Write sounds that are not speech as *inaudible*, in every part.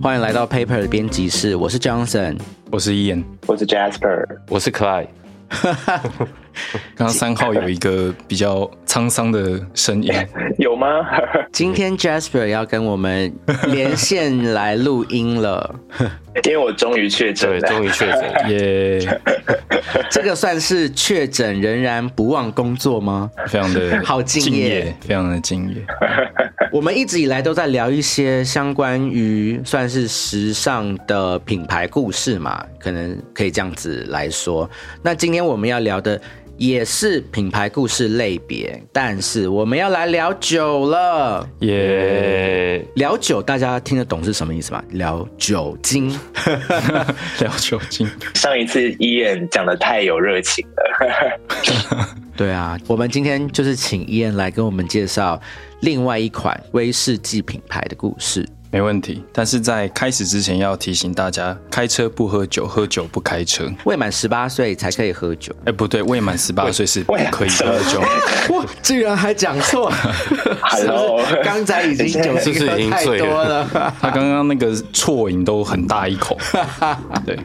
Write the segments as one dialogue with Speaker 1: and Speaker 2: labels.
Speaker 1: 欢迎来到 Paper 的编辑室，我是 Johnson。
Speaker 2: 我是 Ian，
Speaker 3: 我是 Jasper，
Speaker 4: 我是 Clyde。*laughs*
Speaker 2: 刚刚三号有一个比较沧桑的声音，*laughs*
Speaker 3: 有吗？*laughs*
Speaker 1: 今天 Jasper 要跟我们连线来录音了，
Speaker 3: 因为我终于确诊
Speaker 4: 对，
Speaker 3: 了，
Speaker 4: 终于确诊。
Speaker 2: 耶，
Speaker 1: 这个算是确诊仍然不忘工作吗？
Speaker 2: 非常的
Speaker 1: 好敬业
Speaker 2: 非常的敬业。
Speaker 1: 我们一直以来都在聊一些相关于算是时尚的品牌故事嘛，可能可以这样子来说。那今天我们要聊的也是品牌故事类别，但是我们要来聊酒了。
Speaker 2: 耶，
Speaker 1: 聊酒，大家听得懂是什么意思吗？聊酒精。*laughs*
Speaker 2: 聊酒精，
Speaker 3: 上一次 Ian 讲的太有热情了，*laughs*
Speaker 1: 对啊，我们今天就是请伊恩来跟我们介绍另外一款威士忌品牌的故事。
Speaker 2: 没问题。但是在开始之前要提醒大家，开车不喝酒，喝酒不开车。
Speaker 1: 未满十八岁才可以喝酒，
Speaker 2: 哎，不对，未满十八岁是不可以喝酒。
Speaker 1: 哇，居然还讲错
Speaker 3: Hello
Speaker 1: 刚才已经酒
Speaker 4: 是不是
Speaker 1: 精喝太
Speaker 4: 已经醉了
Speaker 1: 多了，
Speaker 2: 他刚刚那个啜饮都很大一口。*laughs* 对，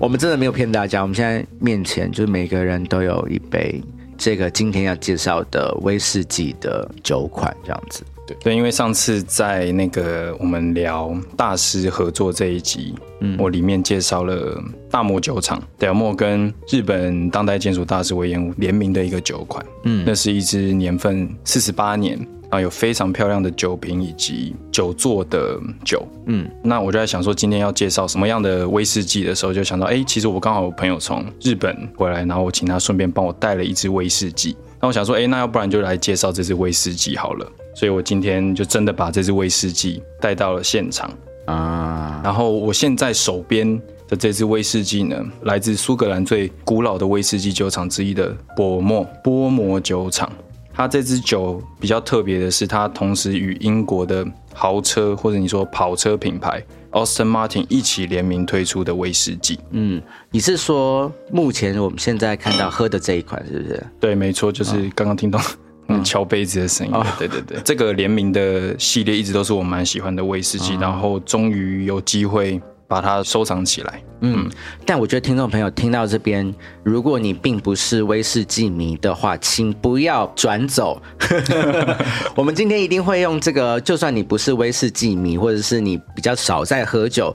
Speaker 1: 我们真的没有骗大家，我们现在面前就是每个人都有一杯这个今天要介绍的威士忌的酒款，这样子。
Speaker 2: 对，因为上次在那个我们聊大师合作这一集，嗯，我里面介绍了大摩酒厂德莫跟日本当代建筑大师隈研吾联名的一个酒款，嗯，那是一支年份四十八年，有非常漂亮的酒瓶以及酒座的酒，嗯，那我就在想说今天要介绍什么样的威士忌的时候，就想到，哎，其实我刚好有朋友从日本回来，然后我请他顺便帮我带了一支威士忌。那我想说，哎，那要不然就来介绍这支威士忌好了。所以我今天就真的把这支威士忌带到了现场。
Speaker 1: 啊，
Speaker 2: 然后我现在手边的这支威士忌呢，来自苏格兰最古老的威士忌酒厂之一的波莫波摩酒厂。它这支酒比较特别的是，它同时与英国的豪车或者你说跑车品牌 Austin Martin 一起联名推出的威士忌。
Speaker 1: 嗯，你是说目前我们现在看到喝的这一款是不是？
Speaker 2: 对，没错，就是刚刚听到嗯敲杯子的声音。对对对，这个联名的系列一直都是我蛮喜欢的威士忌，然后终于有机会把它收藏起来。
Speaker 1: 嗯，但我觉得听众朋友听到这边，如果你并不是威士忌迷的话，请不要转走。*laughs* *laughs* 我们今天一定会用这个，就算你不是威士忌迷，或者是你比较少在喝酒，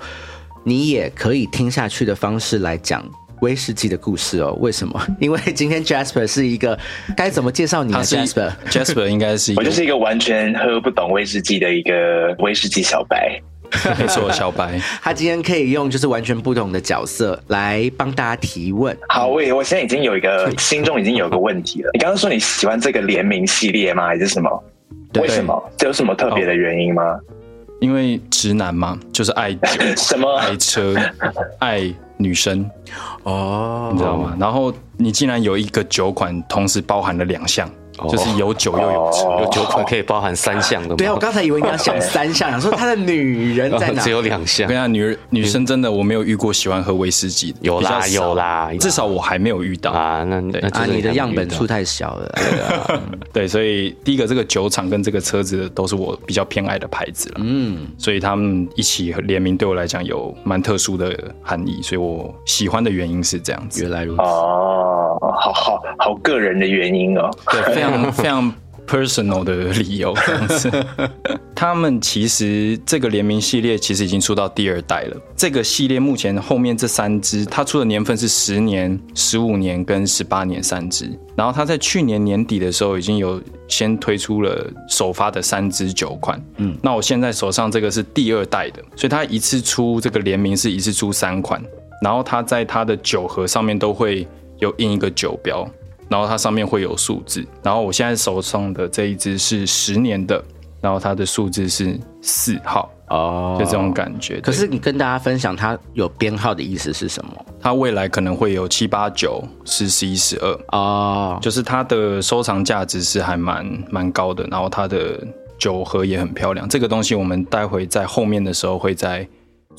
Speaker 1: 你也可以听下去的方式来讲。威士忌的故事哦，为什么？因为今天 *laughs* Jasper 是一个该怎么介绍你呢
Speaker 2: ？Jasper，Jasper 应该是一个
Speaker 3: 我就是一个完全喝不懂威士忌的一个威士忌小白。
Speaker 2: 没错小白。*laughs*
Speaker 1: 他今天可以用就是完全不同的角色来帮大家提问。
Speaker 3: 好，我也我现在已经有一个心中已经有一个问题了。你刚刚说你喜欢这个联名系列吗？还是什么？
Speaker 1: 对
Speaker 3: 为什么？这有什么特别的原因吗？
Speaker 2: 因为直男嘛，就是爱、*laughs*
Speaker 3: 什么？
Speaker 2: 爱车、*laughs* 爱女生，
Speaker 1: 哦
Speaker 2: 你知道吗？然后你竟然有一个酒款同时包含了两项，就是有酒又有车。
Speaker 3: 哦
Speaker 4: 有酒款可以包含三项的吗？
Speaker 1: 对啊，我刚才以为你要想三项，想说他的女人在哪 *laughs*
Speaker 4: 只？有两项
Speaker 2: 我跟你。讲，女女生真的我没有遇过喜欢喝威士忌的，
Speaker 4: 有啦有啦
Speaker 2: 至少我还没有遇到。
Speaker 4: 啊，那那
Speaker 1: 啊，你的样本数太小了。*laughs*
Speaker 2: 对，所以第一个这个酒厂跟这个车子都是我比较偏爱的牌子了，
Speaker 1: 嗯，
Speaker 2: 所以他们一起联名对我来讲有蛮特殊的含义，所以我喜欢的原因是这样子。
Speaker 1: 原来如此。
Speaker 3: 哦，好好好个人的原因哦。
Speaker 2: 对，非常 *laughs* 非常 personal 的理由这样子。*laughs* 他们其实这个联名系列其实已经出到第二代了。这个系列目前后面这三支，它出的年份是十年、十五年跟十八年三支。然后它在去年年底的时候已经有先推出了首发的三支酒款。嗯，那我现在手上这个是第二代的，所以它一次出这个联名是一次出三款，然后它在它的酒盒上面都会有印一个酒标。然后它上面会有数字，然后我现在手上的这一只是十年的，然后它的数字是四号，
Speaker 1: 哦
Speaker 2: 就这种感觉。
Speaker 1: 可是你跟大家分享它有编号的意思是什么？
Speaker 2: 它未来可能会有七八九、十、十一、十二，
Speaker 1: 哦，
Speaker 2: 就是它的收藏价值是还蛮蛮高的，然后它的酒盒也很漂亮。这个东西我们待会在后面的时候会再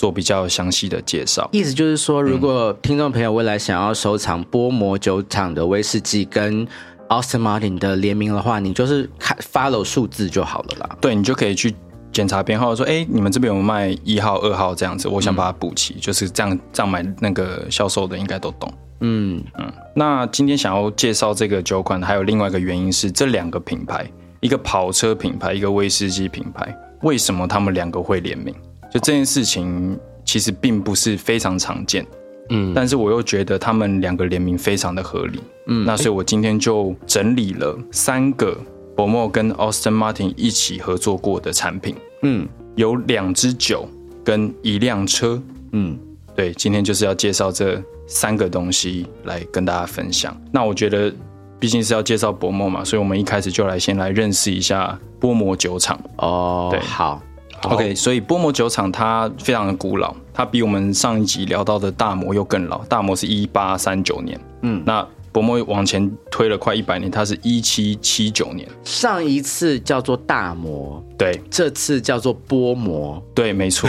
Speaker 2: 做比较详细的介绍。
Speaker 1: 意思就是说，如果听众朋友未来想要收藏波摩酒厂的威士忌跟 Austin Martin 的联名的话，你就是看 follow 数字就好了啦。
Speaker 2: 对你就可以去检查编号说，哎，你们这边有卖一号、二号这样子，我想把它补齐，就是这样这样买那个销售的应该都懂。
Speaker 1: 嗯嗯，
Speaker 2: 那今天想要介绍这个酒款，还有另外一个原因是这两个品牌，一个跑车品牌，一个威士忌品牌，为什么他们两个会联名？就这件事情其实并不是非常常见，
Speaker 4: 嗯，
Speaker 2: 但是我又觉得他们两个联名非常的合理，嗯，那所以我今天就整理了三个伯莫跟 Austin Martin 一起合作过的产品，
Speaker 1: 嗯。
Speaker 2: 有两支酒跟一辆车，
Speaker 1: 嗯，
Speaker 2: 对，今天就是要介绍这三个东西来跟大家分享。那我觉得，毕竟是要介绍薄膜嘛，所以我们一开始就来先来认识一下波摩酒厂。
Speaker 1: 哦，
Speaker 2: 对。
Speaker 1: 好，
Speaker 2: OK，所以波摩酒厂它非常的古老，它比我们上一集聊到的大摩又更老。大摩是一八三九年，
Speaker 1: 嗯
Speaker 2: 那波摩往前推了快一百年，它是一七七九年。
Speaker 1: 上一次叫做大摩，
Speaker 2: 对
Speaker 1: 这次叫做波摩，
Speaker 2: 对，没错，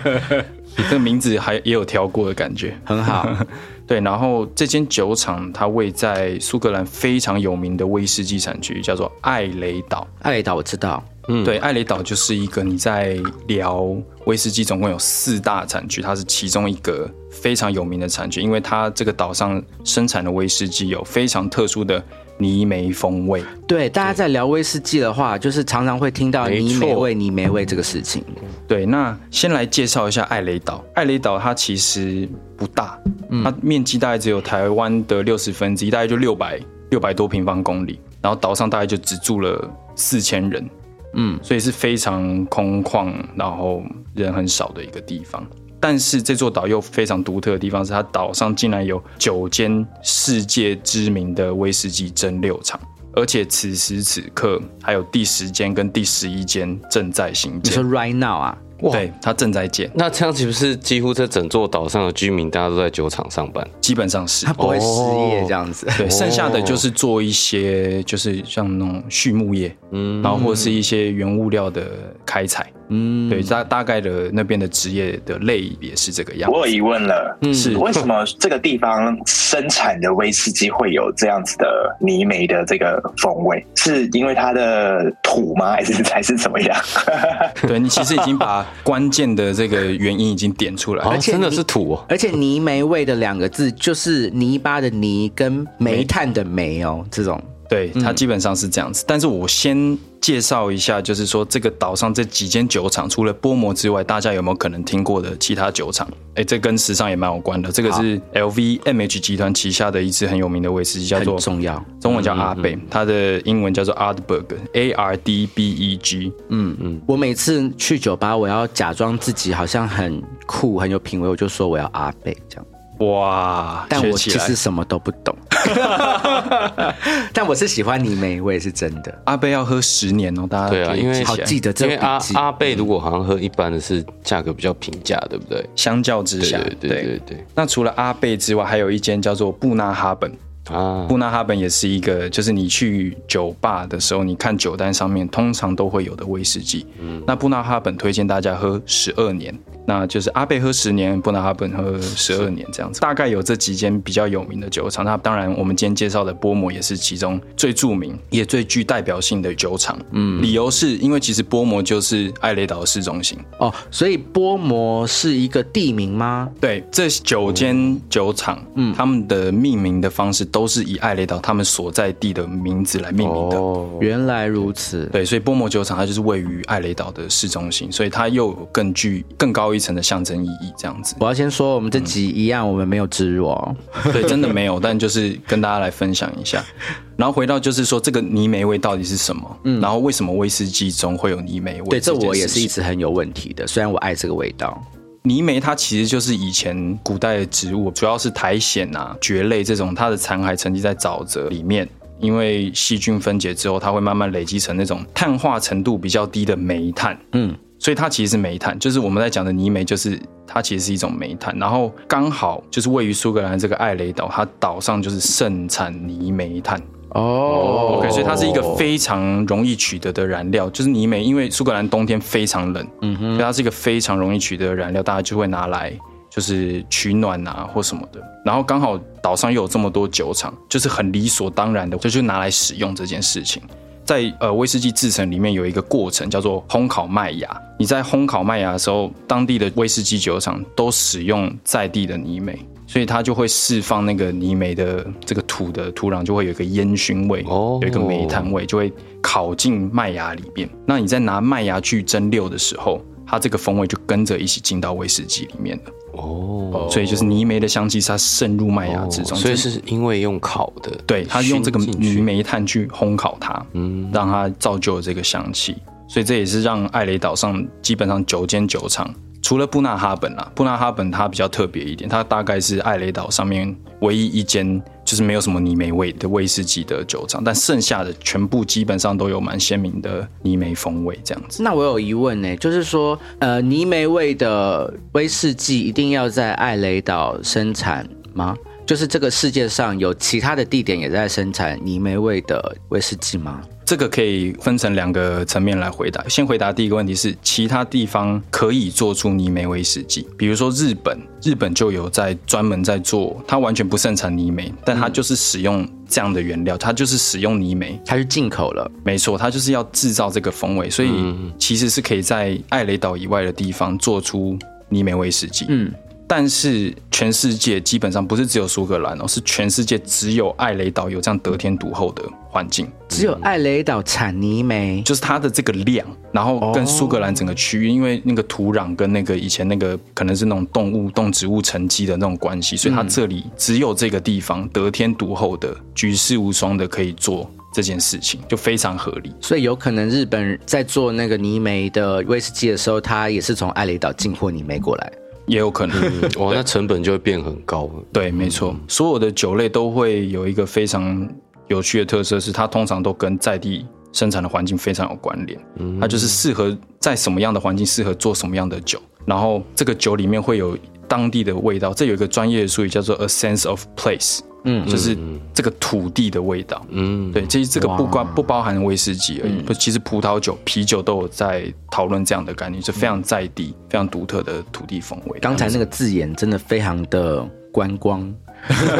Speaker 2: *laughs* 这个名字还也有挑过的感觉。
Speaker 1: 很好。*laughs*
Speaker 2: 对，然后这间酒厂它位在苏格兰非常有名的威士忌产区，叫做艾雷岛。
Speaker 1: 艾雷岛我知道，
Speaker 2: 对，艾雷岛就是一个你在聊威士忌，总共有四大产区，它是其中一个非常有名的产区，因为它这个岛上生产的威士忌有非常特殊的泥煤风味。
Speaker 1: 对，大家在聊威士忌的话，就是常常会听到
Speaker 4: 没
Speaker 1: 泥
Speaker 4: 煤
Speaker 1: 味、泥煤味这个事情。
Speaker 2: 对，那先来介绍一下艾雷岛。艾雷岛它其实不大，它面积大概只有台湾的六十分之一，大概就六百六百多平方公里。然后岛上大概就只住了四千人，
Speaker 1: 嗯，
Speaker 2: 所以是非常空旷，然后人很少的一个地方。但是这座岛又非常独特的地方是，它岛上竟然有九间世界知名的威士忌蒸馏厂，而且此时此刻还有第十间跟第十一间正在兴建
Speaker 1: 你说。right now 啊？
Speaker 4: 哇
Speaker 2: 对，它正在建，
Speaker 4: 那这样岂不是几乎这整座岛上的居民，大家都在酒厂上班？
Speaker 2: 基本上是
Speaker 1: 他。不会失业这样子。
Speaker 2: 对，剩下的就是做一些，就是像那种畜牧业，嗯，然后或是一些原物料的开采，
Speaker 1: 嗯，
Speaker 2: 对，大大概的那边的职业的类别是这个样子。
Speaker 3: 我有疑问了，
Speaker 2: 是
Speaker 3: 为什么这个地方生产的威士忌会有这样子的泥煤的这个风味？是因为它的土吗？还是 *laughs* 还是怎么样？*laughs*
Speaker 2: 对你其实已经把关键的这个原因已经点出来了
Speaker 4: 哦，。真的是土哦。
Speaker 1: 而且泥煤味的两个字就是泥巴的泥跟煤炭的煤哦，这种
Speaker 2: 对，它基本上是这样子。但是我先介绍一下，就是说这个岛上这几间酒厂，除了波摩之外，大家有没有可能听过的其他酒厂？哎，这跟时尚也蛮有关的。这个是 LVMH 集团旗下的一支很有名的威士忌，叫做
Speaker 1: 重要。
Speaker 2: 中文叫阿贝，它的英文叫做 Ardbeg，A R D B E G。
Speaker 1: 嗯嗯我每次去酒吧，我要假装自己好像很酷、很有品味，我就说我要阿贝这样。
Speaker 2: 哇，
Speaker 1: 但我其实什么都不懂，*laughs* 但我是喜欢你妹，我也是真的。
Speaker 2: 阿贝要喝十年哦，大家
Speaker 4: 对啊因为
Speaker 1: 好记得这
Speaker 4: 因为阿阿贝如果好像喝一般的是价格比较平价，对不对？
Speaker 2: 相较之下，
Speaker 4: 对对对对对
Speaker 2: 那除了阿贝之外，还有一间叫做布纳哈本。
Speaker 4: 啊，
Speaker 2: 布纳哈本也是一个，就是你去酒吧的时候，你看酒单上面通常都会有的威士忌。嗯那布纳哈本推荐大家喝十二年，那就是阿贝喝十年，布纳哈本喝十二年这样子。大概有这几间比较有名的酒厂。那当然，我们今天介绍的波摩也是其中最著名也最具代表性的酒厂。嗯，理由是因为其实波摩就是艾雷岛的市中心。
Speaker 1: 哦，所以波摩是一个地名吗？
Speaker 2: 对，这九间酒厂，嗯，他们的命名的方式都是以艾雷岛他们所在地的名字来命名的。
Speaker 4: 哦，
Speaker 1: 原来如此。
Speaker 2: 对，所以波摩酒厂它就是位于艾雷岛的市中心，所以它又有更具更高一层的象征意义，这样子。
Speaker 1: 我要先说，我们这集一样，我们没有植入哦。
Speaker 2: 对，真的没有，但就是跟大家来分享一下。*laughs* 然后回到就是说，这个泥煤味到底是什么？嗯，然后为什么威士忌中会有泥煤味？
Speaker 1: 对，这我也是一
Speaker 2: 一
Speaker 1: 直很有问题的。虽然我爱这个味道，
Speaker 2: 泥煤它其实就是以前古代的植物，主要是苔藓啊、蕨类这种，它的残骸沉积在沼泽里面。因为细菌分解之后，它会慢慢累积成那种碳化程度比较低的煤炭。
Speaker 1: 嗯，
Speaker 2: 所以它其实是煤炭，就是我们在讲的泥煤，就是它其实是一种煤炭。然后刚好就是位于苏格兰这个艾雷岛，它岛上就是盛产泥煤炭。
Speaker 1: 哦
Speaker 2: 所以它是一个非常容易取得的燃料，就是泥煤，因为苏格兰冬天非常冷，嗯哼，所以它是一个非常容易取得的燃料，大家就会拿来就是取暖啊或什么的。然后刚好岛上又有这么多酒厂，就是很理所当然的，就就拿来使用这件事情。在呃威士忌制成里面有一个过程叫做烘烤麦芽。你在烘烤麦芽的时候，当地的威士忌酒厂都使用在地的泥煤，所以它就会释放那个泥煤的这个土的土壤就会有一个烟熏味，
Speaker 4: 哦
Speaker 2: 有一个煤炭味，就会烤进麦芽里面。那你在拿麦芽去蒸馏的时候，它这个风味就跟着一起进到威士忌里面了。
Speaker 4: 哦，
Speaker 2: 所以就是泥煤的香气，它渗入麦芽之中，
Speaker 4: 所以
Speaker 2: 就是
Speaker 4: 因为用烤的，
Speaker 2: 对，它用这个泥煤炭去烘烤它，嗯，让它造就了这个香气。所以这也是让艾雷岛上基本上九间酒厂，除了布纳哈本啦，布纳哈本它比较特别一点，它大概是艾雷岛上面唯一一间就是没有什么泥煤味的威士忌的酒厂，但剩下的全部基本上都有蛮鲜明的泥煤风味这样子。
Speaker 1: 那我有疑问呢，就是说，呃，泥煤味的威士忌一定要在艾雷岛生产吗？就是这个世界上有其他的地点也在生产泥煤味的威士忌吗？
Speaker 2: 这个可以分成两个层面来回答。先回答第一个问题是，其他地方可以做出泥煤威士忌，比如说日本，日本就有在专门在做，它完全不盛产泥煤，但它就是使用这样的原料，它就是使用泥煤，
Speaker 1: 它是进口了，
Speaker 2: 没错，它就是要制造这个风味，所以其实是可以在艾雷岛以外的地方做出泥煤威士忌。
Speaker 1: 嗯，
Speaker 2: 但是全世界基本上不是只有苏格兰哦，是全世界只有艾雷岛有这样得天独厚的环境。
Speaker 1: 只有艾雷岛产泥煤，
Speaker 2: 就是它的这个量，然后跟苏格兰整个区域，因为那个土壤跟那个以前那个可能是那种动物、动植物沉积的那种关系，所以它这里只有这个地方得天独厚的、举世无双的可以做这件事情，就非常合理。
Speaker 1: 所以有可能日本在做那个泥煤的威士忌的时候，它也是从艾雷岛进货泥煤过来。
Speaker 2: 也有可能，
Speaker 4: 哇，那成本就会变很高了。
Speaker 2: 对，没错，所有的酒类都会有一个非常有趣的特色，是它通常都跟在地生产的环境非常有关联。它就是适合在什么样的环境适合做什么样的酒，然后这个酒里面会有当地的味道。这有一个专业的术语叫做 a sense of place，嗯，就是这个土地的味道。
Speaker 4: 嗯，
Speaker 2: 对，其实这个不
Speaker 1: 哇
Speaker 2: 光不包含威士忌而已，不，其实葡萄酒、啤酒都有在讨论这样的概念，是非常在地、非常独特的土地风味。
Speaker 1: 刚才那个字眼真的非常的观光，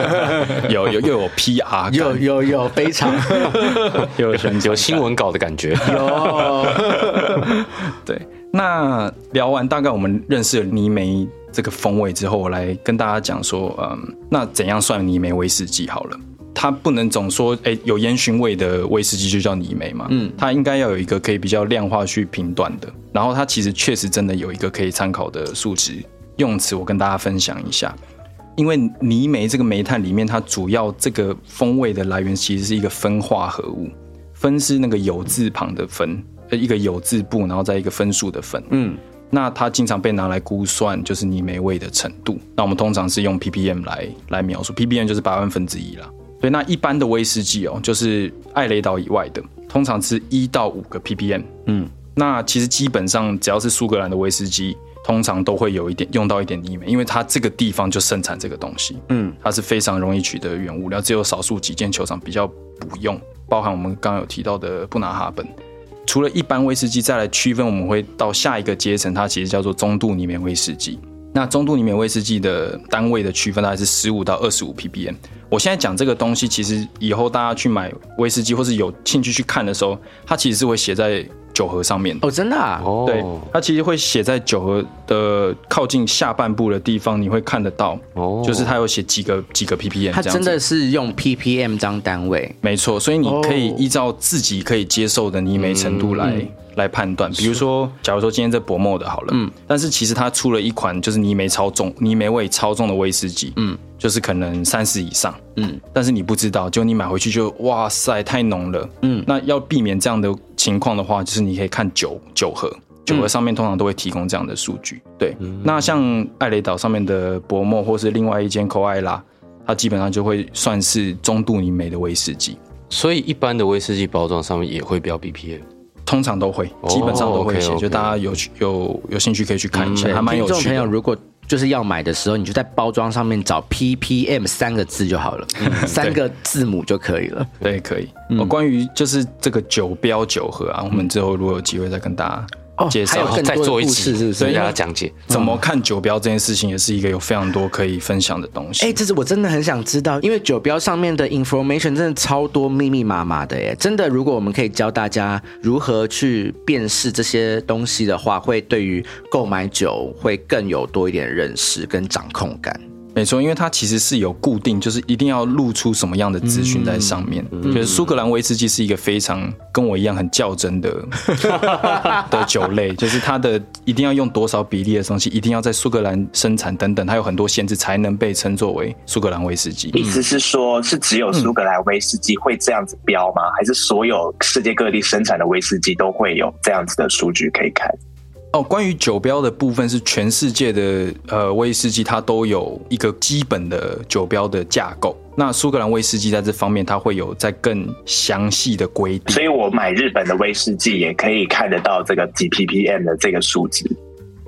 Speaker 1: *laughs*
Speaker 2: 有有又有 PR，感
Speaker 1: 有有有，非常 *laughs*
Speaker 2: 又有宣
Speaker 4: 有新闻稿的感觉。
Speaker 1: 有。*laughs*
Speaker 2: 对，那聊完大概我们认识了泥煤这个风味之后，我来跟大家讲说，嗯，那怎样算泥煤威士忌好了？它不能总说，哎，有烟熏味的威士忌就叫泥煤嘛，嗯，它应该要有一个可以比较量化去评断的。然后它其实确实真的有一个可以参考的数值用词，我跟大家分享一下。因为泥煤这个煤炭里面，它主要这个风味的来源其实是一个酚化合物，酚是那个有字旁的分，呃，一个有字部，然后再一个分数的分。
Speaker 1: 嗯，
Speaker 2: 那它经常被拿来估算就是泥煤味的程度。那我们通常是用 ppm 来来描述，ppm 就是百万分之一啦。所以，那一般的威士忌哦，就是艾雷岛以外的，通常是一到五个 ppm。
Speaker 1: 嗯，
Speaker 2: 那其实基本上只要是苏格兰的威士忌，通常都会有一点用到一点泥煤，因为它这个地方就盛产这个东西。
Speaker 1: 嗯，
Speaker 2: 它是非常容易取得原物料，只有少数几间球场比较不用，包含我们刚刚有提到的布拿哈本。除了一般威士忌，再来区分，我们会到下一个阶层，它其实叫做中度里面威士忌。那中度里面威士忌的单位的区分大概是十五到二十五 ppm。我现在讲这个东西，其实以后大家去买威士忌或是有兴趣去看的时候，它其实是会写在酒盒上面。
Speaker 1: 哦，真的啊，
Speaker 4: 哦，
Speaker 2: 对，它其实会写在酒盒的靠近下半部的地方，你会看得到，
Speaker 4: 哦
Speaker 2: 就是它有写几个几个 ppm。
Speaker 1: 它真的是用 ppm 当单位。
Speaker 2: 没错，所以你可以
Speaker 1: 哦
Speaker 2: 依照自己可以接受的泥煤程度来、来判断。比如说，假如说今天这薄墨的好了，嗯，但是其实它出了一款就是泥煤超重、泥煤味超重的威士忌，嗯，就是可能三十以上，
Speaker 1: 嗯，
Speaker 2: 但是你不知道，就你买回去就哇塞太浓了，嗯，那要避免这样的情况的话，就是你可以看酒酒盒。酒盒上面通常都会提供这样的数据，对。那像艾雷岛上面的薄墨，或是另外一间科艾拉，它基本上就会算是中度泥煤的威士忌。
Speaker 4: 所以一般的威士忌包装上面也会标 BPM。
Speaker 2: 通常都会，基本上都会写就大家有有有兴趣可以去看一下，
Speaker 1: 对
Speaker 2: 还蛮有
Speaker 1: 听众
Speaker 2: 趣的。
Speaker 1: 朋友如果就是要买的时候，你就在包装上面找 ppm 三个字就好了，三个字母就可以了。
Speaker 2: 对，可以。哦，关于就是这个酒标酒盒啊，我们之后如果有机会再跟大家
Speaker 1: 哦
Speaker 2: 介绍
Speaker 4: 再做一集，
Speaker 1: 故事是不是
Speaker 4: 跟大家讲解。
Speaker 2: 怎么看酒标这件事情，也是一个有非常多可以分享的东西。
Speaker 1: 哎、这是我真的很想知道，因为酒标上面的 information 真的超多密密麻麻的耶。真的，如果我们可以教大家如何去辨识这些东西的话，会对于购买酒会更有多一点认识跟掌控感。
Speaker 2: 没错，因为它其实是有固定，就是一定要露出什么样的资讯在上面。就是苏格兰威士忌是一个非常跟我一样很较真的 *laughs* 的酒类，就是它的一定要用多少比例的东西，一定要在苏格兰生产等等，它有很多限制才能被称作为苏格兰威士忌。
Speaker 3: 意思是说，是只有苏格兰威士忌会这样子标吗？还是所有世界各地生产的威士忌都会有这样子的数据可以看？
Speaker 2: 哦，关于酒标的部分是全世界的呃威士忌，它都有一个基本的酒标的架构。那苏格兰威士忌在这方面，它会有在更详细的规定
Speaker 3: 所。以我买日本的威士忌也可以看得到这个 G P P M 的这个数值。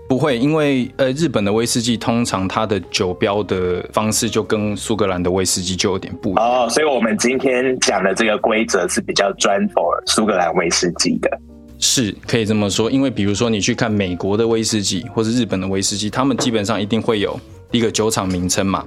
Speaker 2: 不会，因为呃日本的威士忌通常它的酒标的方式就跟苏格兰的威士忌就有点不一样。
Speaker 3: 哦，所以我们今天讲的这个规则是比较专 for 苏格兰威士忌的。
Speaker 2: 是可以这么说，因为比如说你去看美国的威士忌或是日本的威士忌，他们基本上一定会有一个酒厂名称嘛。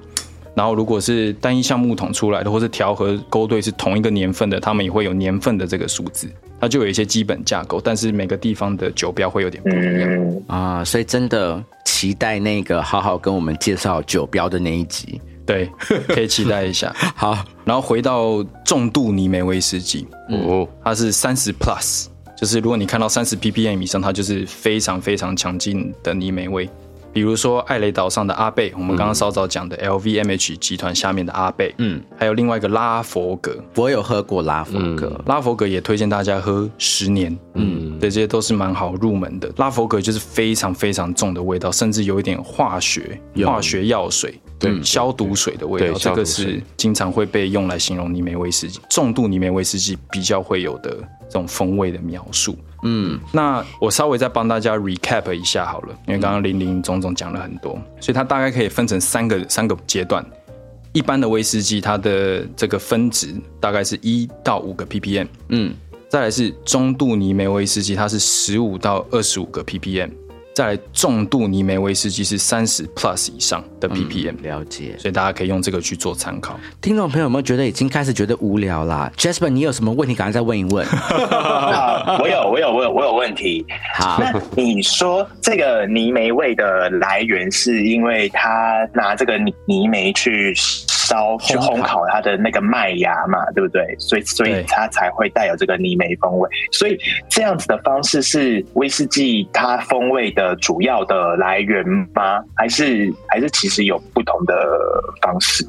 Speaker 2: 然后如果是单一橡木桶出来的，或是调和勾兑是同一个年份的，他们也会有年份的这个数字，它就有一些基本架构。但是每个地方的酒标会有点不一样。
Speaker 3: 嗯，
Speaker 1: 啊，所以真的期待那个好好跟我们介绍酒标的那一集。
Speaker 2: 对，可以期待一下。*laughs*
Speaker 1: 好，
Speaker 2: 然后回到重度泥煤威士忌，
Speaker 4: 哦，
Speaker 2: 它是三十 plus，就是如果你看到三十 ppm 以上，它就是非常非常强劲的泥煤味。比如说艾雷岛上的阿贝，我们刚刚稍早讲的 LVMH 集团下面的阿贝，嗯，还有另外一个拉佛格，
Speaker 1: 我有喝过拉佛格，
Speaker 2: 拉佛格也推荐大家喝十年，嗯，对，这些都是蛮好入门的。拉佛格就是非常非常重的味道，甚至有一点化学化学药水，对，消毒水的味道，这个是经常会被用来形容泥煤威士忌，重度泥煤威士忌比较会有的这种风味的描述。嗯，那我稍微再帮大家 recap 一下好了，因为刚刚林林总总讲了很多，所以它大概可以分成三个三个阶段。一般的威士忌，它的这个分值大概是一到五个 ppm，
Speaker 1: 嗯，
Speaker 2: 再来是中度泥煤威士忌，它是十五到二十五个 ppm，再来重度泥煤威士忌是三十 plus 以上的 ppm，、
Speaker 1: 了解。
Speaker 2: 所以大家可以用这个去做参考。
Speaker 1: 听众朋友有没有觉得已经开始觉得无聊啦？Jasper，你有什么问题赶快再问一问。*laughs*
Speaker 3: 啊，我有，我有，我有，我有问题。
Speaker 1: 好，
Speaker 3: 那你说这个泥煤味的来源是因为他拿这个泥泥煤去烧、去烘烤它的那个麦芽嘛，对不对？所以，所以它才会带有这个泥煤风味。所以这样子的方式是威士忌它风味的主要的来源吗？还是还是其实有不同的方式？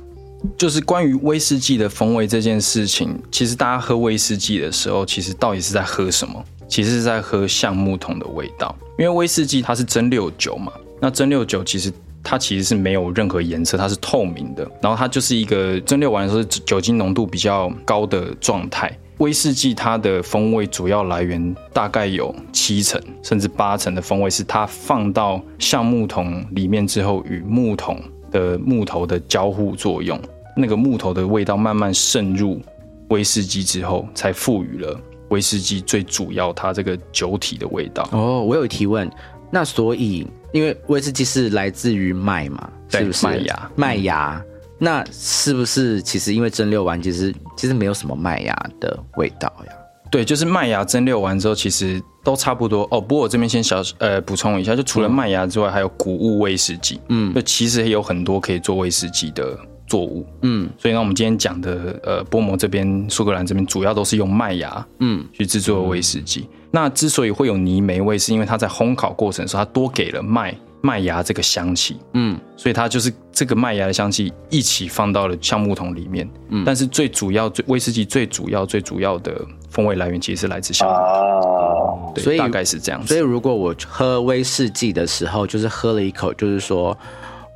Speaker 2: 就是关于威士忌的风味这件事情，其实大家喝威士忌的时候，其实到底是在喝什么？其实是在喝橡木桶的味道，因为威士忌它是蒸馏酒嘛，那蒸馏酒其实它其实是没有任何颜色，它是透明的，然后它就是一个蒸馏完的时候酒精浓度比较高的状态。威士忌它的风味主要来源大概有七成甚至八成的风味是它放到橡木桶里面之后，与木桶的木头的交互作用，那个木头的味道慢慢渗入威士忌之后，才赋予了威士忌最主要它这个酒体的味道。
Speaker 1: 哦，我有提问。那所以，因为威士忌是来自于麦嘛，
Speaker 2: 对
Speaker 1: 是不是？
Speaker 2: 麦芽
Speaker 1: 麦芽。那是不是其实因为蒸馏完，其实其实没有什么麦芽的味道呀？
Speaker 2: 对，就是麦芽蒸馏完之后，其实都差不多哦。不过我这边先小呃补充一下，就除了麦芽之外，还有谷物威士忌。嗯，就其实也有很多可以做威士忌的作物。
Speaker 1: 嗯，
Speaker 2: 所以呢，我们今天讲的呃波摩这边、苏格兰这边，主要都是用麦芽
Speaker 1: 嗯
Speaker 2: 去制作威士忌。那之所以会有泥煤味，是因为它在烘烤过程的时候，它多给了麦麦芽这个香气。
Speaker 1: 嗯
Speaker 2: 所以它就是这个麦芽的香气一起放到了橡木桶里面。嗯，但是最主要、最威士忌最主要、最主要的风味来源其实是来自橡木桶。
Speaker 1: 所以
Speaker 2: 大概是这样子。
Speaker 1: 所以如果我喝威士忌的时候，就是喝了一口，就是说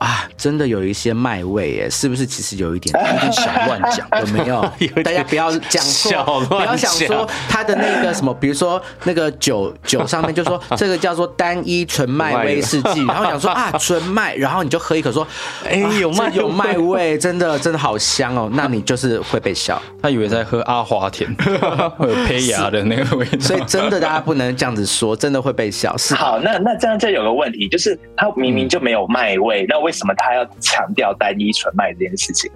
Speaker 1: 啊，真的有一些麦味耶，是不是？其实有一点 *laughs*
Speaker 2: 有点小乱讲。
Speaker 1: 有没有？*laughs* 大家不要讲
Speaker 4: 小
Speaker 1: 错，不要想说它的那个什么，比如说那个酒酒上面就说 *laughs* 这个叫做单一纯麦威士忌，然后想说啊纯麦，然后你就喝一口说，
Speaker 4: 哎
Speaker 1: 啊
Speaker 4: 有麦
Speaker 1: 这有麦味，真的真的好香哦，那你就是会被笑。
Speaker 2: 他以为在喝阿华田，会有胚芽的那个味道。
Speaker 1: 所以真的大家不能这样子说，真的会被笑。是
Speaker 3: 好，那那这样就有个问题，就是他明明就没有麦味，那为什么他要强调单一纯麦这件事情？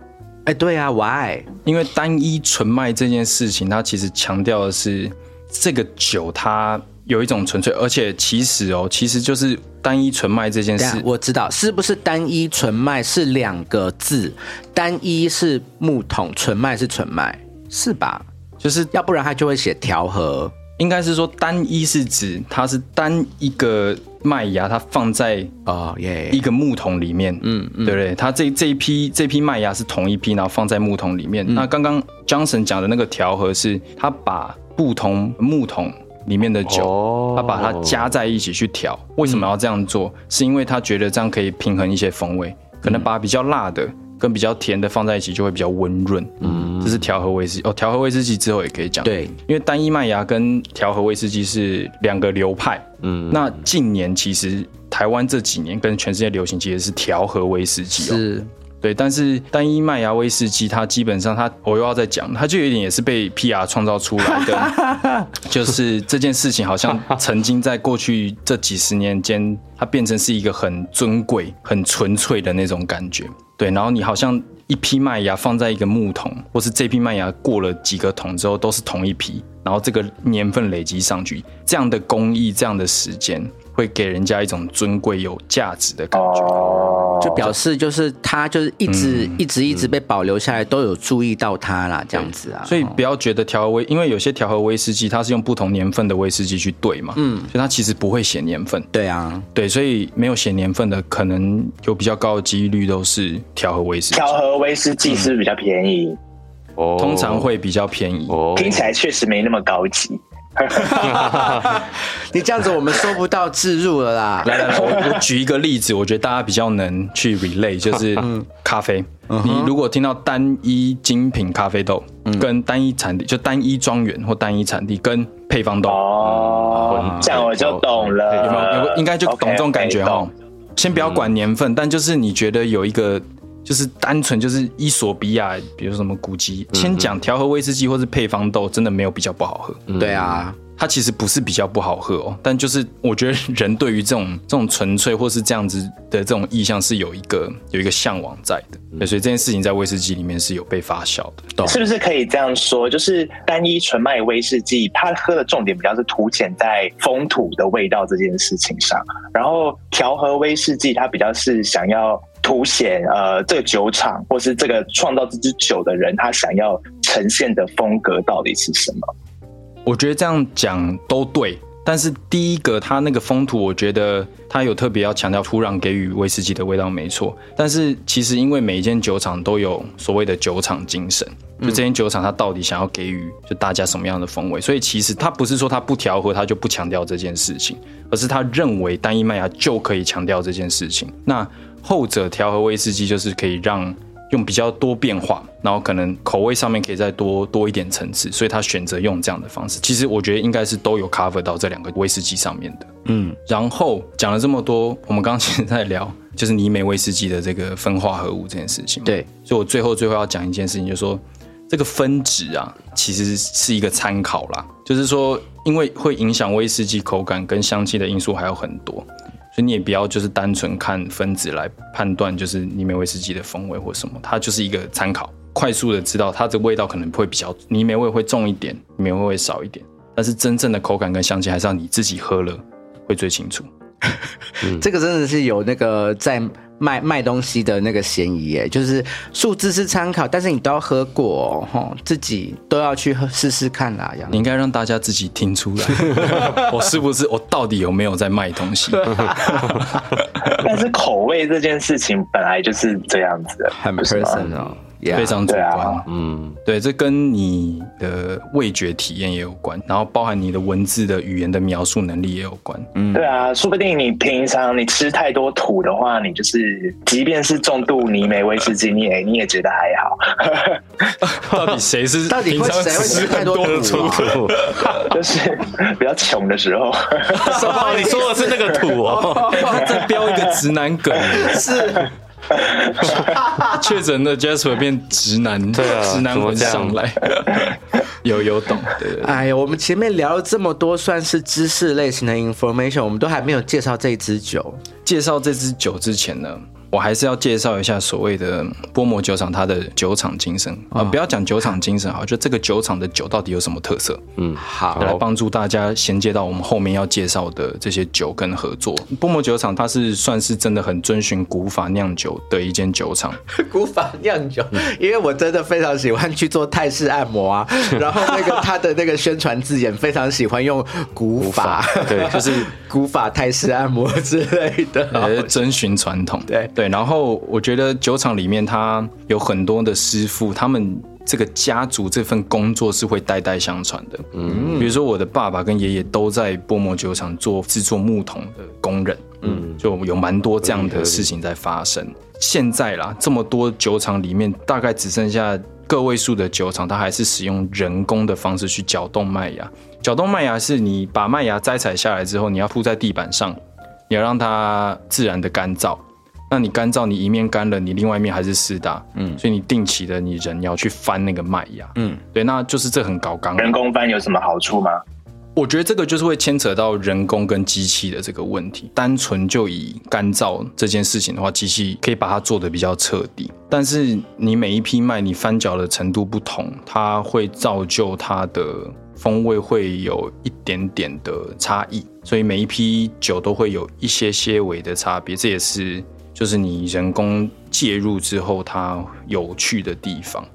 Speaker 1: 哎，对啊，Why？
Speaker 2: 因为单一纯麦这件事情，它其实强调的是这个酒它有一种纯粹，而且其实哦，其实就是单一纯麦这件事。
Speaker 1: 我知道是不是单一纯麦是两个字，单一是木桶，纯麦是纯麦，是吧？
Speaker 2: 就是
Speaker 1: 要不然他就会写调和。
Speaker 2: 应该是说单一是指它是单一个麦芽，它放在
Speaker 1: 啊耶
Speaker 2: 一个木桶里面，
Speaker 1: 嗯
Speaker 2: 对不对？它这这一批这批麦芽是同一批，然后放在木桶里面。那刚刚 Johnson 讲的那个调和是，他把不同木桶里面的酒，
Speaker 4: 哦
Speaker 2: 他把它加在一起去调。为什么要这样做？是因为他觉得这样可以平衡一些风味，可能把比较辣的。跟比较甜的放在一起就会比较温润，嗯，这是调和威士忌。哦。调和威士忌之后也可以讲，
Speaker 1: 对，
Speaker 2: 因为单一麦芽跟调和威士忌是两个流派，
Speaker 4: 嗯，
Speaker 2: 那近年其实台湾这几年跟全世界流行其实是调和威士忌哦，
Speaker 1: 是。
Speaker 2: 对，但是单一麦芽威士忌它基本上它我又要再讲，它就有点也是被 PR 创造出来的，*laughs* 就是这件事情好像曾经在过去这几十年间，它变成是一个很尊贵、很纯粹的那种感觉，对，然后你好像。一批麦芽放在一个木桶，或是这批麦芽过了几个桶之后都是同一批，然后这个年份累积上去，这样的工艺、这样的时间，会给人家一种尊贵、有价值的感觉。
Speaker 3: 哦，
Speaker 1: 就表示就是他就是一直、
Speaker 2: 嗯
Speaker 1: 一直一直被保留下来，都有注意到他啦，这样子啊。
Speaker 2: 所以不要觉得调和威，因为有些调和威士忌它是用不同年份的威士忌去兑嘛，嗯，所以它其实不会写年份，
Speaker 1: 对啊，
Speaker 2: 对，所以没有写年份的，可能有比较高的几率都是调和威士忌，
Speaker 3: 调和威士忌是不是比较便宜？
Speaker 4: 哦
Speaker 2: 通常会比较便宜。
Speaker 4: 哦
Speaker 3: 听起来确实没那么高级。*laughs*
Speaker 1: 你这样子我们收不到置入了啦。
Speaker 2: 来来来，我我举一个例子，我觉得大家比较能去 relay，就是咖啡。你如果听到单一精品咖啡豆，跟单一产地，就单一庄园或单一产地跟配方豆，
Speaker 3: 哦，这样我就懂了。
Speaker 2: 有没有？有没有应该就懂这种感觉哈。先不要管年份，但就是你觉得有一个，就是单纯就是伊索比亚，比如说什么古籍，先讲调和威士忌或是配方豆，真的没有比较不好喝。
Speaker 1: 对啊，
Speaker 2: 它其实不是比较不好喝哦，但就是我觉得人对于这种 *laughs* 这种纯粹或是这样子的这种意向是有一个有一个向往在的，对，所以这件事情在威士忌里面是有被发酵的。
Speaker 3: 是不是可以这样说？就是单一纯麦威士忌，它喝的重点比较是凸显在风土的味道这件事情上，然后调和威士忌它比较是想要凸显呃这个酒厂或是这个创造这支酒的人他想要呈现的风格到底是什么？
Speaker 2: 我觉得这样讲都对，但是第一个它那个风土，我觉得它有特别要强调土壤给予威士忌的味道没错，但是其实因为每一间酒厂都有所谓的酒厂精神，就这间酒厂它到底想要给予就大家什么样的风味，所以其实它不是说它不调和它就不强调这件事情，而是他认为单一麦芽就可以强调这件事情。那后者调和威士忌就是可以让用比较多变化，然后可能口味上面可以再多多一点层次，所以他选择用这样的方式。其实我觉得应该是都有 cover 到这两个威士忌上面的。
Speaker 1: 嗯，
Speaker 2: 然后讲了这么多，我们刚刚其实在聊就是尼美威士忌的这个分化合物这件事情。，
Speaker 1: 对，
Speaker 2: 所以我最后最后要讲一件事情，就是说这个分值啊，其实是一个参考啦，就是说因为会影响威士忌口感跟香气的因素还有很多。所以你也不要就是单纯看分子来判断，就是尼美威士忌的风味或什么，它就是一个参考，快速的知道它的味道可能会比较尼美味会重一点，尼美味会少一点，但是真正的口感跟香气还是要你自己喝了会最清楚。*laughs*
Speaker 1: 这个真的是有那个在卖卖东西的那个嫌疑耶，就是数字是参考，但是你都要喝过哦，吼自己都要去喝试试看啦，
Speaker 2: 你应该让大家自己听出来，*laughs* 我是不是我到底有没有在卖东西？*laughs*
Speaker 3: 但是口味这件事情本来就是这样子的，
Speaker 1: 很
Speaker 3: 不是吗
Speaker 1: personal。Yeah
Speaker 2: 非常主观。
Speaker 4: 嗯，
Speaker 2: 对，这跟你的味觉体验也有关，然后包含你的文字的语言的描述能力也有关。嗯。
Speaker 3: 对啊，说不定你平常你吃太多土的话，你就是即便是重度泥煤威士忌，你也你也觉得还好，*laughs*
Speaker 2: 到底谁是 *laughs*
Speaker 1: 到底
Speaker 2: 平常
Speaker 1: 会谁会吃太多
Speaker 2: 很
Speaker 1: 土啊？*laughs*
Speaker 3: 就是比较穷的时候。
Speaker 4: 哦，你说的是那个土哦，
Speaker 2: 他在标一个直男梗，
Speaker 1: 是 *laughs*
Speaker 2: 确诊的 Jasper 变直男，
Speaker 4: 对啊
Speaker 2: 直男魂
Speaker 4: 怎么这样
Speaker 2: 上来，有有懂，对对对。
Speaker 1: 哎呀，我们前面聊了这么多，算是知识类型的 information，我们都还没有介绍这一支酒。
Speaker 2: 介绍这支酒之前呢，我还是要介绍一下所谓的波摩酒厂它的酒厂精神。啊、不要讲酒厂精神啊，就这个酒厂的酒到底有什么特色，嗯
Speaker 1: 好，
Speaker 2: 来帮助大家衔接到我们后面要介绍的这些酒跟合作。波摩酒厂它是算是真的很遵循古法酿酒的一间酒厂，*laughs*
Speaker 1: 古法酿酒，因为我真的非常喜欢去做泰式按摩啊，*laughs* 然后那个他的那个宣传字眼非常喜欢用古法，
Speaker 2: 对，就是 *laughs*
Speaker 1: 古法泰式按摩之类的。
Speaker 2: 呃，遵循传统。
Speaker 1: 对
Speaker 2: 对，然后我觉得酒厂里面它有很多的师傅，他们这个家族这份工作是会代代相传的。嗯，比如说我的爸爸跟爷爷都在波摩酒厂做制作木桶的工人。嗯，就有蛮多这样的事情在发生。现在啦，这么多酒厂里面，大概只剩下个位数的酒厂，它还是使用人工的方式去搅动麦芽。搅动麦芽是你把麦芽摘采下来之后，你要铺在地板上，你要让它自然的干燥。那你干燥，你一面干了，你另外一面还是湿的啊、嗯，所以你定期的你人要去翻那个麦芽，嗯，对，那就是这很高纲。
Speaker 3: 人工翻有什么好处吗？
Speaker 2: 我觉得这个就是会牵扯到人工跟机器的这个问题。单纯就以干燥这件事情的话，机器可以把它做得比较彻底，但是你每一批麦你翻搅的程度不同，它会造就它的风味会有一点点的差异，所以每一批酒都会有一些些微的差别，这也是就是你人工介入之后它有趣的地方。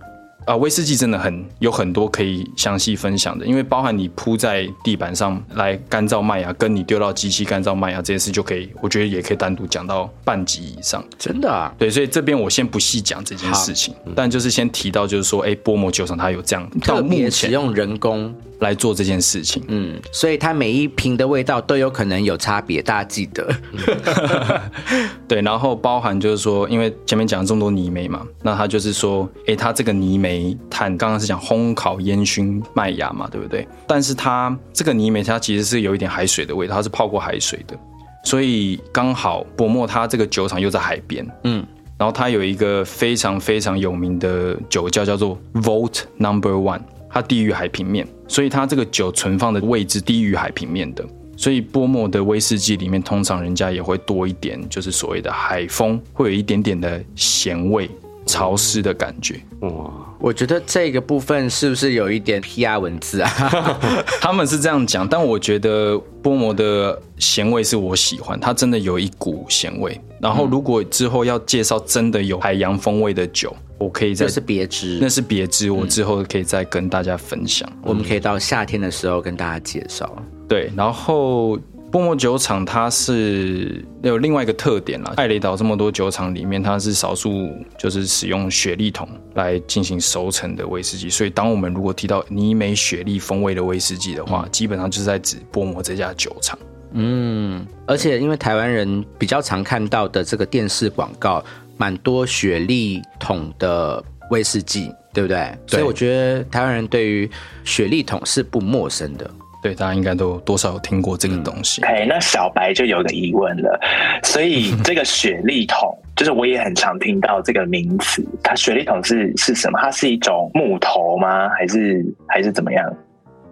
Speaker 2: 啊，威士忌真的很有很多可以详细分享的，因为包含你铺在地板上来干燥麦芽，跟你丢到机器干燥麦芽这件事就可以，我觉得也可以单独讲到半集以上。
Speaker 1: 真的啊，
Speaker 2: 对，所以这边我先不细讲这件事情，但就是先提到，就是说，哎，波摩酒厂它有这样到
Speaker 1: 特
Speaker 2: 目前
Speaker 1: 别使用人工，
Speaker 2: 来做这件事情。
Speaker 1: 嗯，所以它每一瓶的味道都有可能有差别，大家记得。*laughs*
Speaker 2: 对，然后包含就是说，因为前面讲了这么多泥煤嘛，那它就是说，诶，它这个泥煤炭刚刚是讲烘烤烟熏麦芽嘛，对不对？但是它这个泥煤它其实是有一点海水的味道，它是泡过海水的，所以刚好伯莫它这个酒厂又在海边，嗯，然后它有一个非常非常有名的酒窖叫做 Vault Number One，它低于海平面，所以它这个酒存放的位置低于海平面的。所以波莫的威士忌里面，通常人家也会多一点，就是所谓的海风，会有一点点的咸味、潮湿的感觉。
Speaker 4: 哇，
Speaker 1: 我觉得这个部分是不是有一点 PR 文字啊？*laughs*
Speaker 2: 他们是这样讲，但我觉得波摩的咸味是我喜欢，它真的有一股咸味。然后如果之后要介绍真的有海洋风味的酒，我可以再
Speaker 1: 那是别致
Speaker 2: 那，是别致，我之后可以再跟大家分享。
Speaker 1: 我们可以到夏天的时候跟大家介绍。
Speaker 2: 对，然后波莫酒厂它是有另外一个特点啦，艾雷岛这么多酒厂里面，它是少数就是使用雪莉桶来进行熟成的威士忌，所以当我们如果提到泥煤雪莉风味的威士忌的话，基本上就是在指波莫这家酒厂。
Speaker 1: 嗯，而且因为台湾人比较常看到的这个电视广告，蛮多雪莉桶的威士忌，对不对？所以我觉得台湾人对于雪莉桶是不陌生的。
Speaker 2: 对，大家应该都多少有听过这个东西。
Speaker 3: 哎，那小白就有个疑问了，所以 *laughs* 这个雪莉桶，就是我也很常听到这个名词，它雪莉桶是是什么？它是一种木头吗？还是还是怎么样？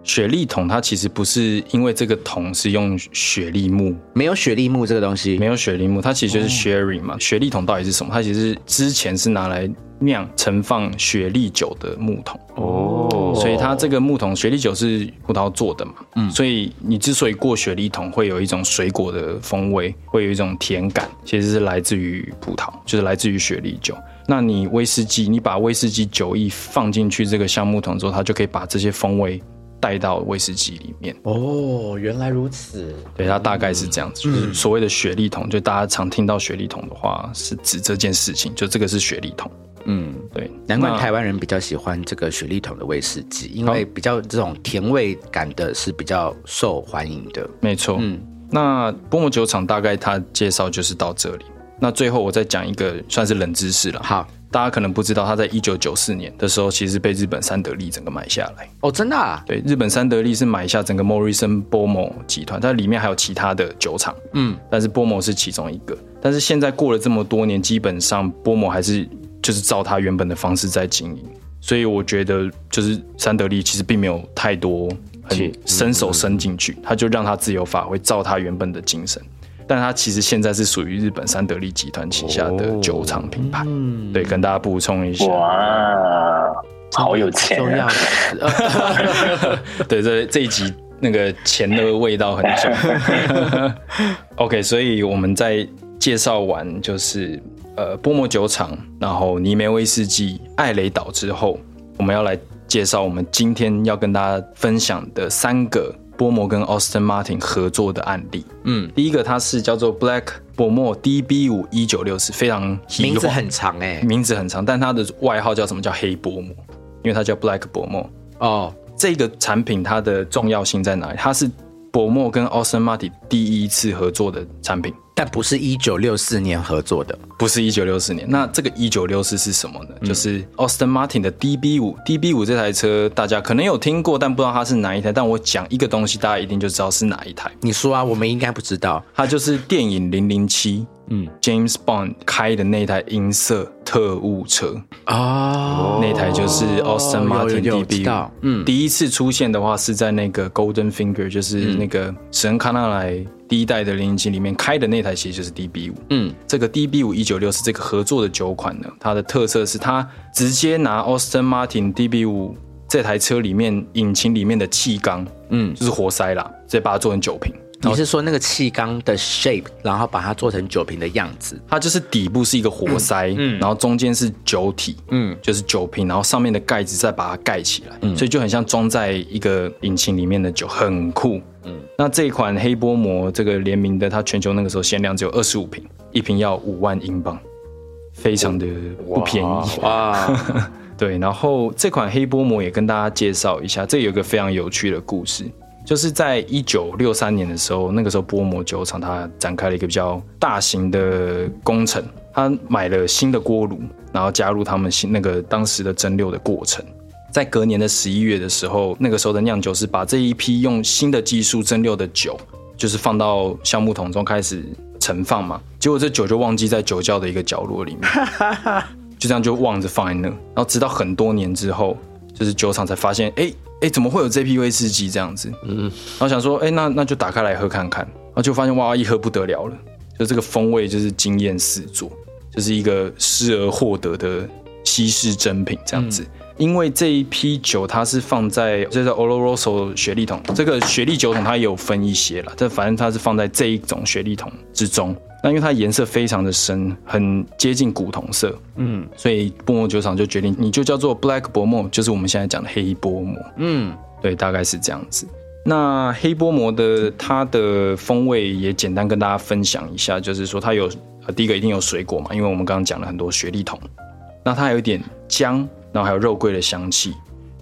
Speaker 2: 雪莉桶它其实不是因为这个桶是用雪莉木，
Speaker 1: 没有雪莉木这个东西，
Speaker 2: 没有雪莉木，它其实就是 sherry 嘛。雪莉桶到底是什么？它其实之前是拿来酿盛放雪莉酒的木桶。
Speaker 4: 哦，
Speaker 2: 所以它这个木桶雪莉酒是葡萄做的嘛，嗯，所以你之所以过雪莉桶会有一种水果的风味，会有一种甜感，其实是来自于葡萄，就是来自于雪莉酒。那你威士忌，你把威士忌酒意放进去这个橡木桶之后，它就可以把这些风味带到威士忌里面。
Speaker 1: 哦，原来如此。
Speaker 2: 对，它大概是这样子，就是所谓的雪莉桶，就大家常听到雪莉桶的话，是指这件事情，就这个是雪莉桶。
Speaker 1: 嗯，
Speaker 2: 对，
Speaker 1: 难怪台湾人比较喜欢这个雪莉桶的威士忌，因为比较这种甜味感的是比较受欢迎的。
Speaker 2: 没错。
Speaker 1: 嗯
Speaker 2: 那波摩酒厂大概它介绍就是到这里。那最后我再讲一个算是冷知识了，
Speaker 1: 好
Speaker 2: 大家可能不知道，他在一九九四年的时候，其实被日本三得利整个买下来。
Speaker 1: 哦，真的、啊，
Speaker 2: 对，日本三得利是买下整个 Morrison 波摩集团，它里面还有其他的酒厂，
Speaker 1: 嗯，
Speaker 2: 但是波摩是其中一个。但是现在过了这么多年，基本上波摩还是就是照他原本的方式在经营，所以我觉得就是三得利其实并没有太多很
Speaker 4: 去
Speaker 2: 伸手伸进去，他就让他自由发挥，照他原本的精神。但它其实现在是属于日本三得利集团旗下的酒厂品牌，
Speaker 1: 嗯，
Speaker 2: 对，跟大家补充一下。
Speaker 3: 哇，好有钱
Speaker 1: 重要
Speaker 3: 啊！
Speaker 1: 的是，*laughs*
Speaker 2: 对，这这一集那个钱的味道很重。*laughs* OK，所以我们在介绍完就是呃波摩酒厂，然后尼梅威士忌、艾雷岛之后，我们要来介绍我们今天要跟大家分享的三个波摩跟 Austin Martin 合作的案例。
Speaker 1: 嗯，
Speaker 2: 第一个它是叫做 Black 波莫 DB 五一九六四，非常
Speaker 1: 名字很长哎、
Speaker 2: 名字很长，但它的外号叫什么？叫黑波摩，因为它叫 Black 波莫。
Speaker 1: 哦，
Speaker 2: 这个产品它的重要性在哪里？它是博莫跟 Austin Martin 第一次合作的产品，
Speaker 1: 但不是一九六四年合作的。
Speaker 2: 不是一九六四年。那这个一九六四是什么呢？就是 Austin Martin 的 DB 五，DB 五这台车大家可能有听过，但不知道它是哪一台。但我讲一个东西，大家一定就知道是哪一台。
Speaker 1: 你说啊，我们应该不知道。
Speaker 2: 它就是电影零零七，嗯，James Bond 开的那台银色特务车。
Speaker 1: 哦，
Speaker 2: 那台就是 Austin Martin DB 嗯，第一次出现的话是在那个 Golden Finger，就是那个史恩康纳莱第一代的零零七里面开的那台，其实就是 DB 五。
Speaker 1: 嗯，
Speaker 2: 这个 DB 五一九六是这个合作的酒款呢，它的特色是它直接拿 Austin Martin DB 五这台车里面引擎里面的气缸，
Speaker 1: 嗯。
Speaker 2: 就是活塞啦，直接把它做成酒瓶。
Speaker 1: 你是说那个气缸的 shape，然后把它做成酒瓶的样子？
Speaker 2: 它就是底部是一个活塞，嗯然后中间是酒体，
Speaker 1: 嗯。
Speaker 2: 就是酒瓶，然后上面的盖子再把它盖起来，嗯。所以就很像装在一个引擎里面的酒，很酷。嗯，那这一款黑波膜这个联名的，它全球那个时候限量只有二十五瓶，一瓶要五万英镑，非常的不便宜。
Speaker 1: 哇，*laughs*
Speaker 2: 对，然后这款黑波膜也跟大家介绍一下，这有一个非常有趣的故事，就是在一九六三年的时候，那个时候波摩酒厂它展开了一个比较大型的工程，它买了新的锅炉，然后加入他们新那个当时的蒸馏的过程。在隔年的十一月的时候，那个时候的酿酒师把这一批用新的技术蒸馏的酒，就是放到橡木桶中开始盛放嘛，结果这酒就忘记在酒窖的一个角落里面。就这样就忘着放在那，然后直到很多年之后，就是酒厂才发现，哎哎，怎么会有这批威士忌这样子？嗯，然后想说，哎，那那就打开来喝看看，然后就发现哇，一喝不得了了，就这个风味就是惊艳四座，就是一个失而获得的稀世珍品这样子。因为这一批酒它是放在这个 Oloroso 雪莉桶，这个雪莉酒桶它也有分一些了，但反正它是放在这一种雪莉桶之中。那因为它颜色非常的深，很接近古铜色，嗯，所以波摩酒厂就决定，你就叫做 Black 薄膜，就是我们现在讲的黑波膜，
Speaker 1: 嗯，
Speaker 2: 对，大概是这样子。那黑波膜的它的风味也简单跟大家分享一下，就是说它有呃第一个一定有水果嘛，因为我们刚刚讲了很多雪莉桶，那它有一点姜，然后还有肉桂的香气，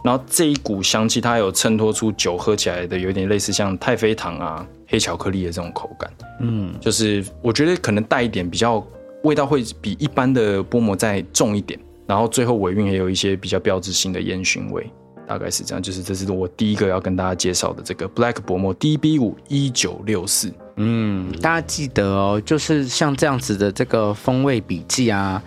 Speaker 2: 然后这一股香气它有衬托出酒喝起来的有点类似像太妃糖啊、黑巧克力的这种口感，嗯，就是我觉得可能带一点比较味道会比一般的波膜再重一点，然后最后尾韵也有一些比较标志性的烟熏味。大概是这样，就是这是我第一个要跟大家介绍的这个 Black 薄膜 DB 五一九六四。
Speaker 1: 嗯，大家记得哦，就是像这样子的这个风味笔记啊，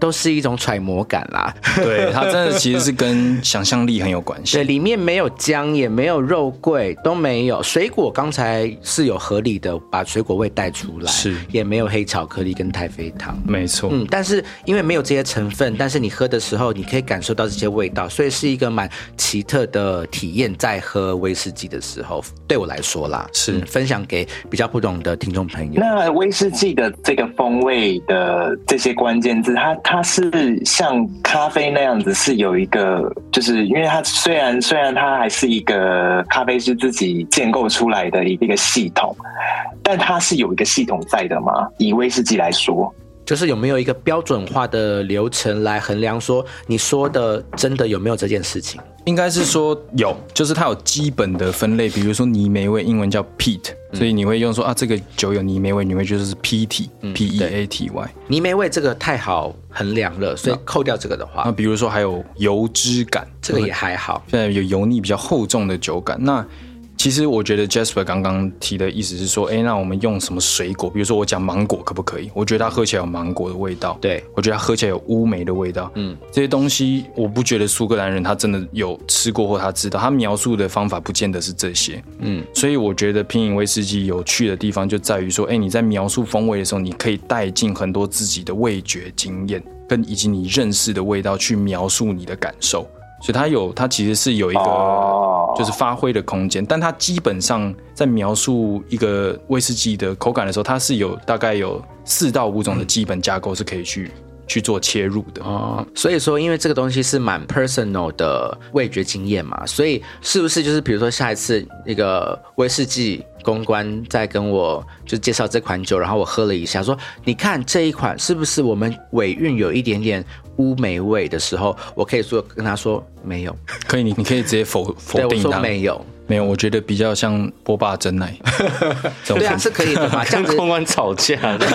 Speaker 1: 都是一种揣摩感啦。
Speaker 2: 对，它真的其实是跟想象力很有关系
Speaker 1: 对，
Speaker 2: 系。
Speaker 1: 里面没有姜，也没有肉桂，都没有水果。刚才是有合理的把水果味带出来，
Speaker 2: 是
Speaker 1: 也没有黑巧克力跟太妃糖。
Speaker 2: 没错，
Speaker 1: 嗯，但是因为没有这些成分，但是你喝的时候，你可以感受到这些味道，所以是一个蛮奇特的体验。在喝威士忌的时候，对我来说啦，
Speaker 2: 是
Speaker 1: 嗯分享给比较不懂的听众朋友。
Speaker 3: 那威士忌的这个风味的这些关键字，它它是像咖啡那样子，是有一个，就是因为它虽然虽然它还是一个咖啡师自己建构出来的一个系统，但它是有一个系统在的嘛？以威士忌来说，
Speaker 1: 就是有没有一个标准化的流程来衡量说你说的真的有没有这件事情？
Speaker 2: 应该是说有，就是它有基本的分类，比如说泥煤味，英文叫 peat，所以你会用说啊，这个酒有泥煤味，泥煤就是 peat，p e a t y。
Speaker 1: 泥煤味这个太好衡量了，所以扣掉这个的话那，
Speaker 2: 比如说还有油脂感，
Speaker 1: 这个也还好。
Speaker 2: 现在有油腻比较厚重的酒感。那其实我觉得 Jasper 刚刚提的意思是说，哎，那我们用什么水果？比如说我讲芒果可不可以？我觉得它喝起来有芒果的味道。
Speaker 1: 对
Speaker 2: 我觉得它喝起来有乌梅的味道。嗯，这些东西我不觉得苏格兰人他真的有吃过或他知道，他描述的方法不见得是这些。嗯，所以我觉得品饮威士忌有趣的地方就在于说，哎，你在描述风味的时候，你可以带进很多自己的味觉经验，跟以及你认识的味道去描述你的感受。所以它有，它其实是有一个
Speaker 3: 哦。
Speaker 2: 就是发挥的空间，但它基本上在描述一个威士忌的口感的时候，它是有大概有四到五种的基本架构是可以去去做切入的。
Speaker 1: 哦，所以说，因为这个东西是蛮 personal 的味觉经验嘛，所以是不是就是比如说下一次那个威士忌公关在跟我就介绍这款酒，然后我喝了一下，说你看这一款是不是我们尾韵有一点点乌梅味的时候，我可以说跟他说没有，
Speaker 2: 可以，你你可以直接否否
Speaker 1: 对我说
Speaker 2: 定它。
Speaker 1: 没有，
Speaker 2: 没有，我觉得比较像波霸真奶。*laughs*
Speaker 1: 对啊是可以的嘛，*laughs* 这样子
Speaker 4: 跟公关吵架的，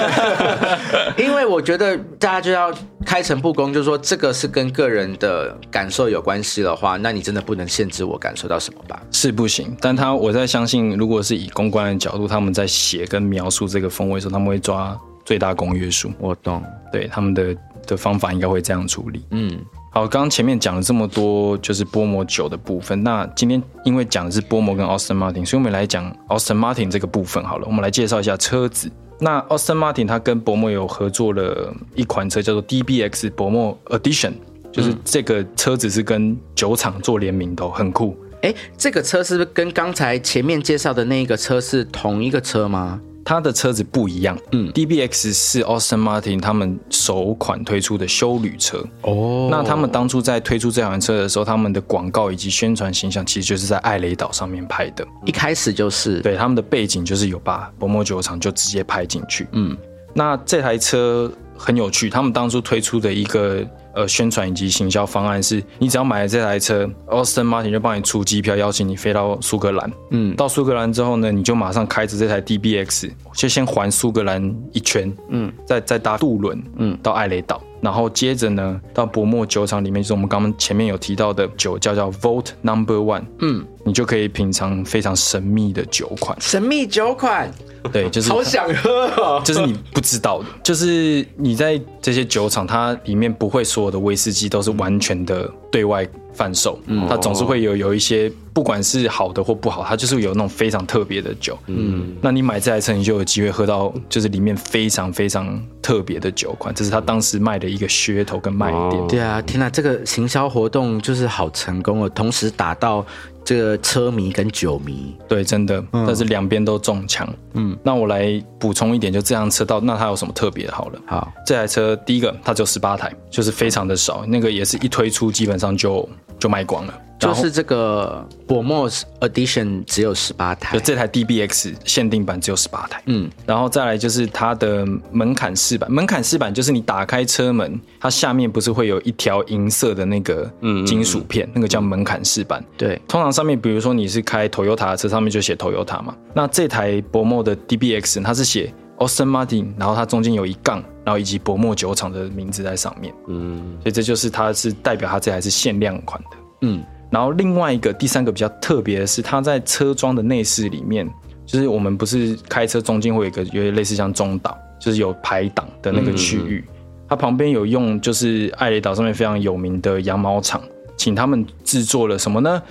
Speaker 4: *laughs*
Speaker 1: 因为我觉得大家就要开诚布公，就是说这个是跟个人的感受有关系的话，那你真的不能限制我感受到什么吧？
Speaker 2: 是不行，但他我在相信，如果是以公关的角度，他们在写跟描述这个风味的时候，他们会抓最大公约数。
Speaker 1: 我懂，
Speaker 2: 对他们的的方法应该会这样处理。
Speaker 1: 嗯，
Speaker 2: 好，刚刚前面讲了这么多，就是波摩酒的部分。那今天因为讲的是波摩跟 Austin Martin，所以我们来讲 Austin Martin 这个部分好了。我们来介绍一下车子。那 Austin Martin 它跟波摩有合作了一款车，叫做 DBX 波摩 Edition，就是这个车子是跟酒厂做联名的哦，很酷。
Speaker 1: 哎，这个车是不是跟刚才前面介绍的那个车是同一个车吗？
Speaker 2: 它的车子不一样，嗯，DBX 是 Austin Martin 他们首款推出的休旅车。
Speaker 1: 哦
Speaker 2: 那他们当初在推出这款车的时候，他们的广告以及宣传形象其实就是在艾雷岛上面拍的。
Speaker 1: 一开始就是，
Speaker 2: 对，他们的背景就是有把薄膜酒厂就直接拍进去。嗯，那这台车很有趣，他们当初推出的一个呃宣传以及行销方案是，你只要买了这台车，Austin Martin 就帮你出机票，邀请你飞到苏格兰。嗯，到苏格兰之后呢，你就马上开着这台 DBX，就先环苏格兰一圈。嗯，再再搭渡轮，嗯，到艾雷岛。然后接着呢，到薄膜酒厂里面，就是我们刚刚前面有提到的酒，叫叫 Volt Number One，嗯，你就可以品尝非常神秘的酒款，
Speaker 1: 神秘酒款，
Speaker 2: 对，就是
Speaker 1: 好想喝哦。
Speaker 2: 就是你不知道的，就是你在这些酒厂，它里面不会所有的威士忌都是完全的对外贩售，嗯。它总是会有有一些，不管是好的或不好，它就是有那种非常特别的酒。嗯，那你买这台车，你就有机会喝到就是里面非常非常特别的酒款，这是他当时卖的一个噱头跟卖点。
Speaker 4: 哦
Speaker 1: 对啊，天哪，这个行销活动就是好成功哦，同时打到这个车迷跟酒迷。
Speaker 2: 对，真的，但是两边都中枪。嗯，那我来补充一点，就这辆车到那它有什么特别的？好了，
Speaker 1: 好，
Speaker 2: 这台车第一个它只有十八台，就是非常的少，那个也是一推出基本上就就卖光了。
Speaker 1: 就是这个 b o m o s Edition 只有十八台
Speaker 2: 就，这台 DBX 限定版只有十八台，
Speaker 1: 嗯，
Speaker 2: 然后再来就是它的门槛式版，门槛式版就是你打开车门，它下面不是会有一条银色的那个金属片，那个叫门槛式版。
Speaker 1: 对，
Speaker 2: 通常上面，比如说你是开 Toyota 的车，上面就写 Toyota 嘛。那这台博莫的 DBX 它是写 Austin Martin，然后它中间有一杠，然后以及博莫酒厂的名字在上面。
Speaker 4: 嗯，
Speaker 2: 所以这就是它是代表它这台是限量款的。
Speaker 1: 嗯，
Speaker 2: 然后另外一个第三个比较特别的是，它在车装的内饰里面，就是我们不是开车中间会有一个有点类似像中岛，就是有排档的那个区域，它旁边有用就是艾雷岛上面非常有名的羊毛厂，请他们制作了什么呢？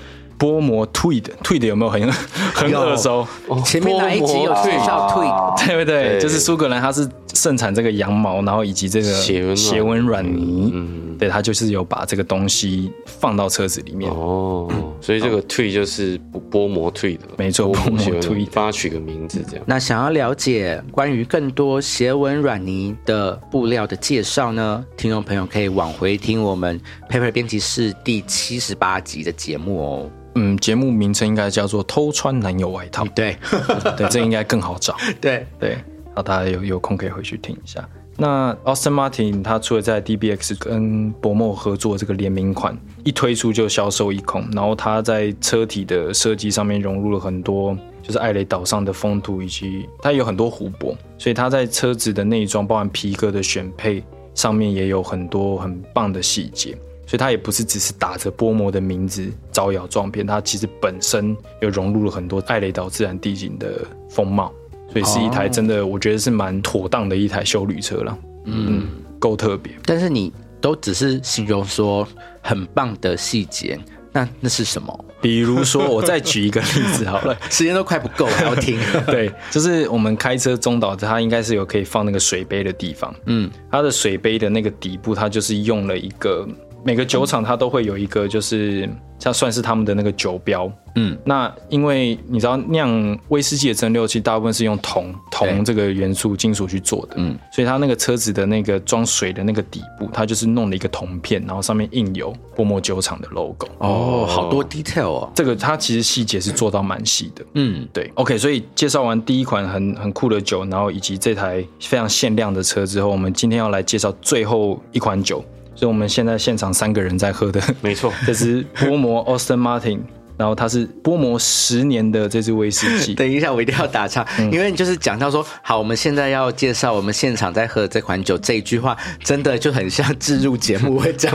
Speaker 2: 波摩 Tweed，Tweed 有没有很 *laughs* 很
Speaker 1: 有
Speaker 2: 耳熟？
Speaker 1: 前面哪一集有介绍 Tweet？
Speaker 3: 哦
Speaker 2: 对不对？就是苏格兰，它是盛产这个羊毛，然后以及这个
Speaker 4: 斜纹软
Speaker 2: 泥，
Speaker 4: 嗯，
Speaker 2: 对，它就是有把这个东西放到车子里面。
Speaker 4: 哦，所以这个退就是波摩退的，
Speaker 2: 没错波摩 Tweed，
Speaker 4: 帮它取个名字这样。
Speaker 1: 那想要了解关于更多斜纹软泥的布料的介绍呢，听众朋友可以往回听我们 Paper 编辑室第七十八集的节目哦。
Speaker 2: 嗯，节目名称应该叫做“偷穿男友外套
Speaker 1: 对”，*laughs*
Speaker 2: 对，这应该更好找。*laughs*
Speaker 1: 对，
Speaker 2: 对，好，大家有有空可以回去听一下。那 Austin Martin 他除了在 DBX 跟博莫合作这个联名款一推出就销售一空，然后他在车体的设计上面融入了很多就是艾雷岛上的风土，以及它有很多湖泊，所以他在车子的内装，包含皮革的选配上面也有很多很棒的细节。所以它也不是只是打着波摩的名字招摇撞骗，它其实本身又融入了很多艾雷岛自然地景的风貌，所以是一台真的我觉得是蛮妥当的一台修旅车了。嗯，够特别。
Speaker 1: 但是你都只是形容说很棒的细节，那那是什么？
Speaker 2: 比如说，我再举一个例子好了，*laughs*
Speaker 1: 时间都快不够了，还要听。*laughs*
Speaker 2: 对，就是我们开车中岛，它应该是有可以放那个水杯的地方。嗯，它的水杯的那个底部，它就是用了一个。每个酒厂它都会有一个，就是它算是他们的那个酒标。嗯，那因为你知道酿威士忌的蒸馏器大部分是用铜铜这个元素金属去做的。嗯，所以它那个车子的那个装水的那个底部，它就是弄了一个铜片，然后上面印有波莫酒厂的 logo。
Speaker 1: 哦，好多 detail 哦。
Speaker 2: 这个它其实细节是做到蛮细的。嗯，对。OK，所以介绍完第一款很很酷的酒，然后以及这台非常限量的车之后，我们今天要来介绍最后一款酒。我们现在现场三个人在喝的，
Speaker 4: 没错，*laughs*
Speaker 2: 这是波摩 Austin Martin，然后它是波摩十年的这支威士忌。*laughs*
Speaker 1: 等一下，我一定要打岔，因为你就是讲到说，好，我们现在要介绍我们现场在喝的这款酒，这一句话真的就很像置入节目会讲，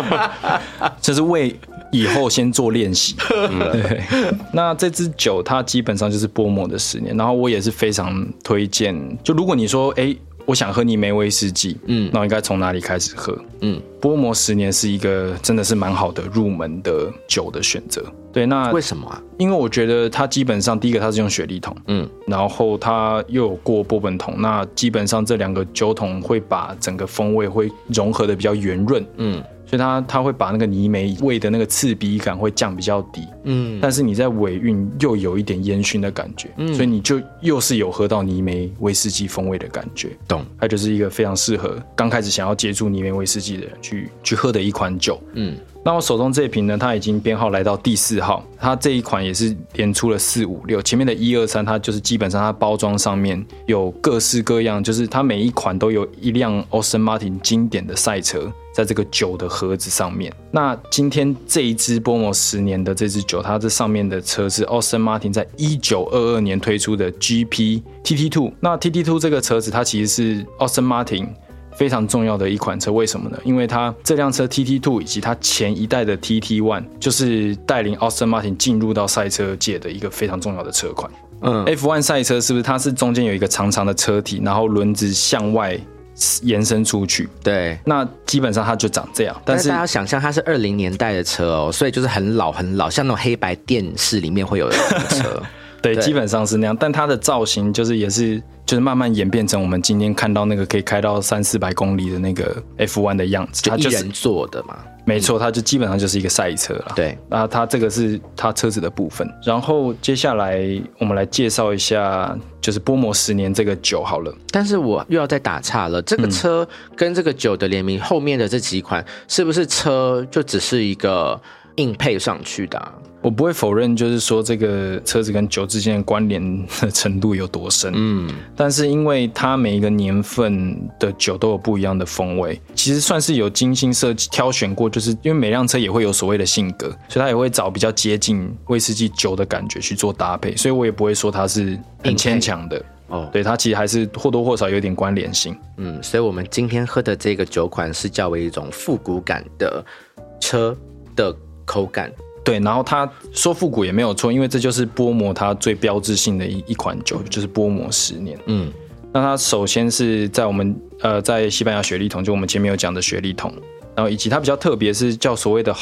Speaker 1: *laughs*
Speaker 2: 就是为以后先做练习。对，那这支酒它基本上就是波摩的十年，然后我也是非常推荐。就如果你说，哎。我想喝尼梅威士忌，嗯，那我应该从哪里开始喝？嗯，波摩十年是一个真的是蛮好的入门的酒的选择。对，那
Speaker 1: 为什么啊？
Speaker 2: 因为我觉得它基本上第一个它是用雪莉桶，嗯，然后它又有过波本桶，那基本上这两个酒桶会把整个风味会融合的比较圆润，嗯。所以它它会把那个泥煤味的那个刺鼻感会降比较低，嗯，但是你在尾韵又有一点烟熏的感觉，嗯，所以你就又是有喝到泥煤威士忌风味的感觉，
Speaker 1: 懂？
Speaker 2: 它就是一个非常适合刚开始想要接触泥煤威士忌的人去去喝的一款酒，嗯。那我手中这一瓶呢，它已经编号来到第四号，它这一款也是连出了四五六，前面的一二三，它就是基本上它包装上面有各式各样，就是它每一款都有一辆 Austin Martin 经典的赛车在这个酒的盒子上面。那今天这一支波摩十年的这支酒，它这上面的车是 Austin Martin 在一九二二年推出的 GP TT Two。那 TT Two 这个车子，它其实是 Austin Martin。非常重要的一款车，为什么呢？因为它这辆车 TT Two 以及它前一代的 TT One，就是带领 Austin Martin 进入到赛车界的一个非常重要的车款。嗯，F1 赛车是不是它是中间有一个长长的车体，然后轮子向外延伸出去？
Speaker 1: 对，
Speaker 2: 那基本上它就长这样。
Speaker 1: 但是大家想象它是二零年代的车哦，所以就是很老很老，像那种黑白电视里面会有的车。*laughs*
Speaker 2: 对，基本上是那样。但它的造型就是也是。就是慢慢演变成我们今天看到那个可以开到三四百公里的那个 F1 的样子，
Speaker 1: 就一人坐的嘛。
Speaker 2: 没错，它就基本上就是一个赛车了。
Speaker 1: 对，
Speaker 2: 那它这个是它车子的部分。然后接下来我们来介绍一下，就是波摩十年这个酒好了。
Speaker 1: 但是我又要再打岔了，这个车跟这个酒的联名后面的这几款，是不是车就只是一个硬配上去的？
Speaker 2: 我不会否认，就是说这个车子跟酒之间的关联的程度有多深。嗯，但是因为它每一个年份的酒都有不一样的风味，其实算是有精心设计挑选过。就是因为每辆车也会有所谓的性格，所以它也会找比较接近威士忌酒的感觉去做搭配。所以我也不会说它是很牵强的。哦，对，它其实还是或多或少有点关联性。
Speaker 1: 嗯，所以我们今天喝的这个酒款是较为一种复古感的车的口感。
Speaker 2: 对，然后他说复古也没有错，因为这就是波摩它最标志性的一一款酒，就是波摩十年。嗯，那它首先是在我们呃在西班牙雪莉桶，就我们前面有讲的雪莉桶，然后以及它比较特别是叫所谓的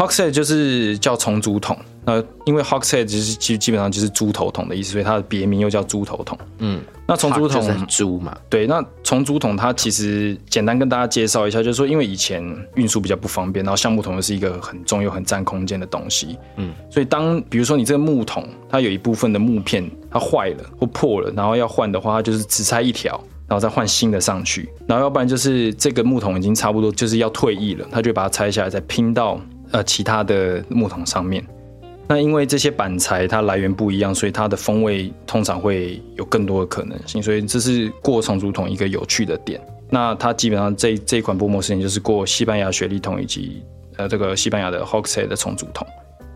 Speaker 2: Hogshead，Hogshead 就是叫重组桶。那因为 Hogshead 就是基基本上就是猪头桶的意思，所以它的别名又叫猪头桶。嗯。那重竹桶
Speaker 1: 猪嘛，
Speaker 2: 对，那重竹桶它其实简单跟大家介绍一下，就是说因为以前运输比较不方便，然后橡木桶又是一个很重又很占空间的东西，嗯，所以当比如说你这个木桶它有一部分的木片它坏了或破了，然后要换的话，它就是只拆一条，然后再换新的上去，然后要不然就是这个木桶已经差不多就是要退役了，他就把它拆下来再拼到呃其他的木桶上面。那因为这些板材它来源不一样，所以它的风味通常会有更多的可能性，所以这是过重组桶一个有趣的点。那它基本上这这一款波莫事情就是过西班牙雪莉桶以及呃这个西班牙的 Hogshead 的重组桶。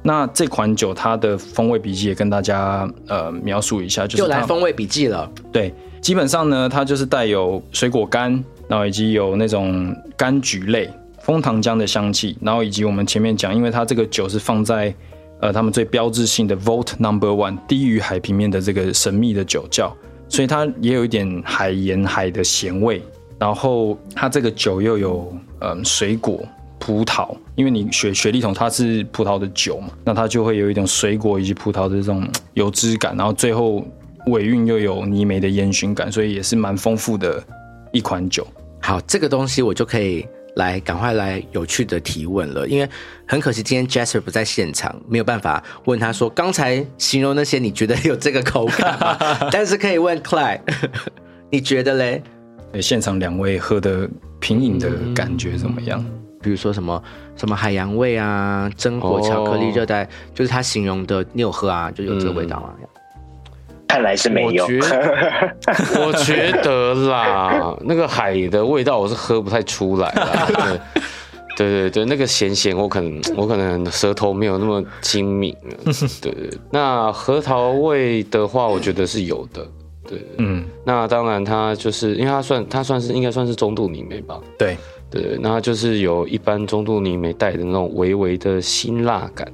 Speaker 2: 那这款酒它的风味笔记也跟大家呃描述一下，就是
Speaker 1: 又来
Speaker 2: 它
Speaker 1: 风味笔记了。
Speaker 2: 对，基本上呢，它就是带有水果干，然后以及有那种柑橘类、枫糖浆的香气，然后以及我们前面讲，因为它这个酒是放在呃他们最标志性的 Volt Number One 低于海平面的这个神秘的酒窖，所以它也有一点海盐海的咸味，然后它这个酒又有嗯水果。葡萄，因为你雪雪莉桶它是葡萄的酒嘛，那它就会有一种水果以及葡萄的这种油脂感，然后最后尾韵又有泥煤的烟熏感，所以也是蛮丰富的一款酒。
Speaker 1: 好，这个东西我就可以来赶快来有趣的提问了，因为很可惜今天 Jasper 不在现场，没有办法问他说刚才形容那些你觉得有这个口感吗？*laughs* 但是可以问 Clyde，*laughs* 你觉得嘞？
Speaker 2: 对现场两位喝的品饮的感觉怎么样？
Speaker 1: 比如说什么什么海洋味啊，榛果、巧克力、
Speaker 4: 哦
Speaker 1: 热带，就是他形容的，你有喝啊，就有这个味道啊。
Speaker 3: 看来是没有
Speaker 4: 我。觉 *laughs* 我觉得啦，*laughs* 那个海的味道我是喝不太出来啦。对对对对，那个咸咸，我可能我可能舌头没有那么精敏。*laughs* 对对，那核桃味的话，我觉得是有的。对，
Speaker 2: 嗯，
Speaker 4: 那当然它就是因为它算它算是应该算是中度泥煤吧。
Speaker 2: 对，
Speaker 4: 对，那它就是有一般中度泥煤带的那种微微的辛辣感。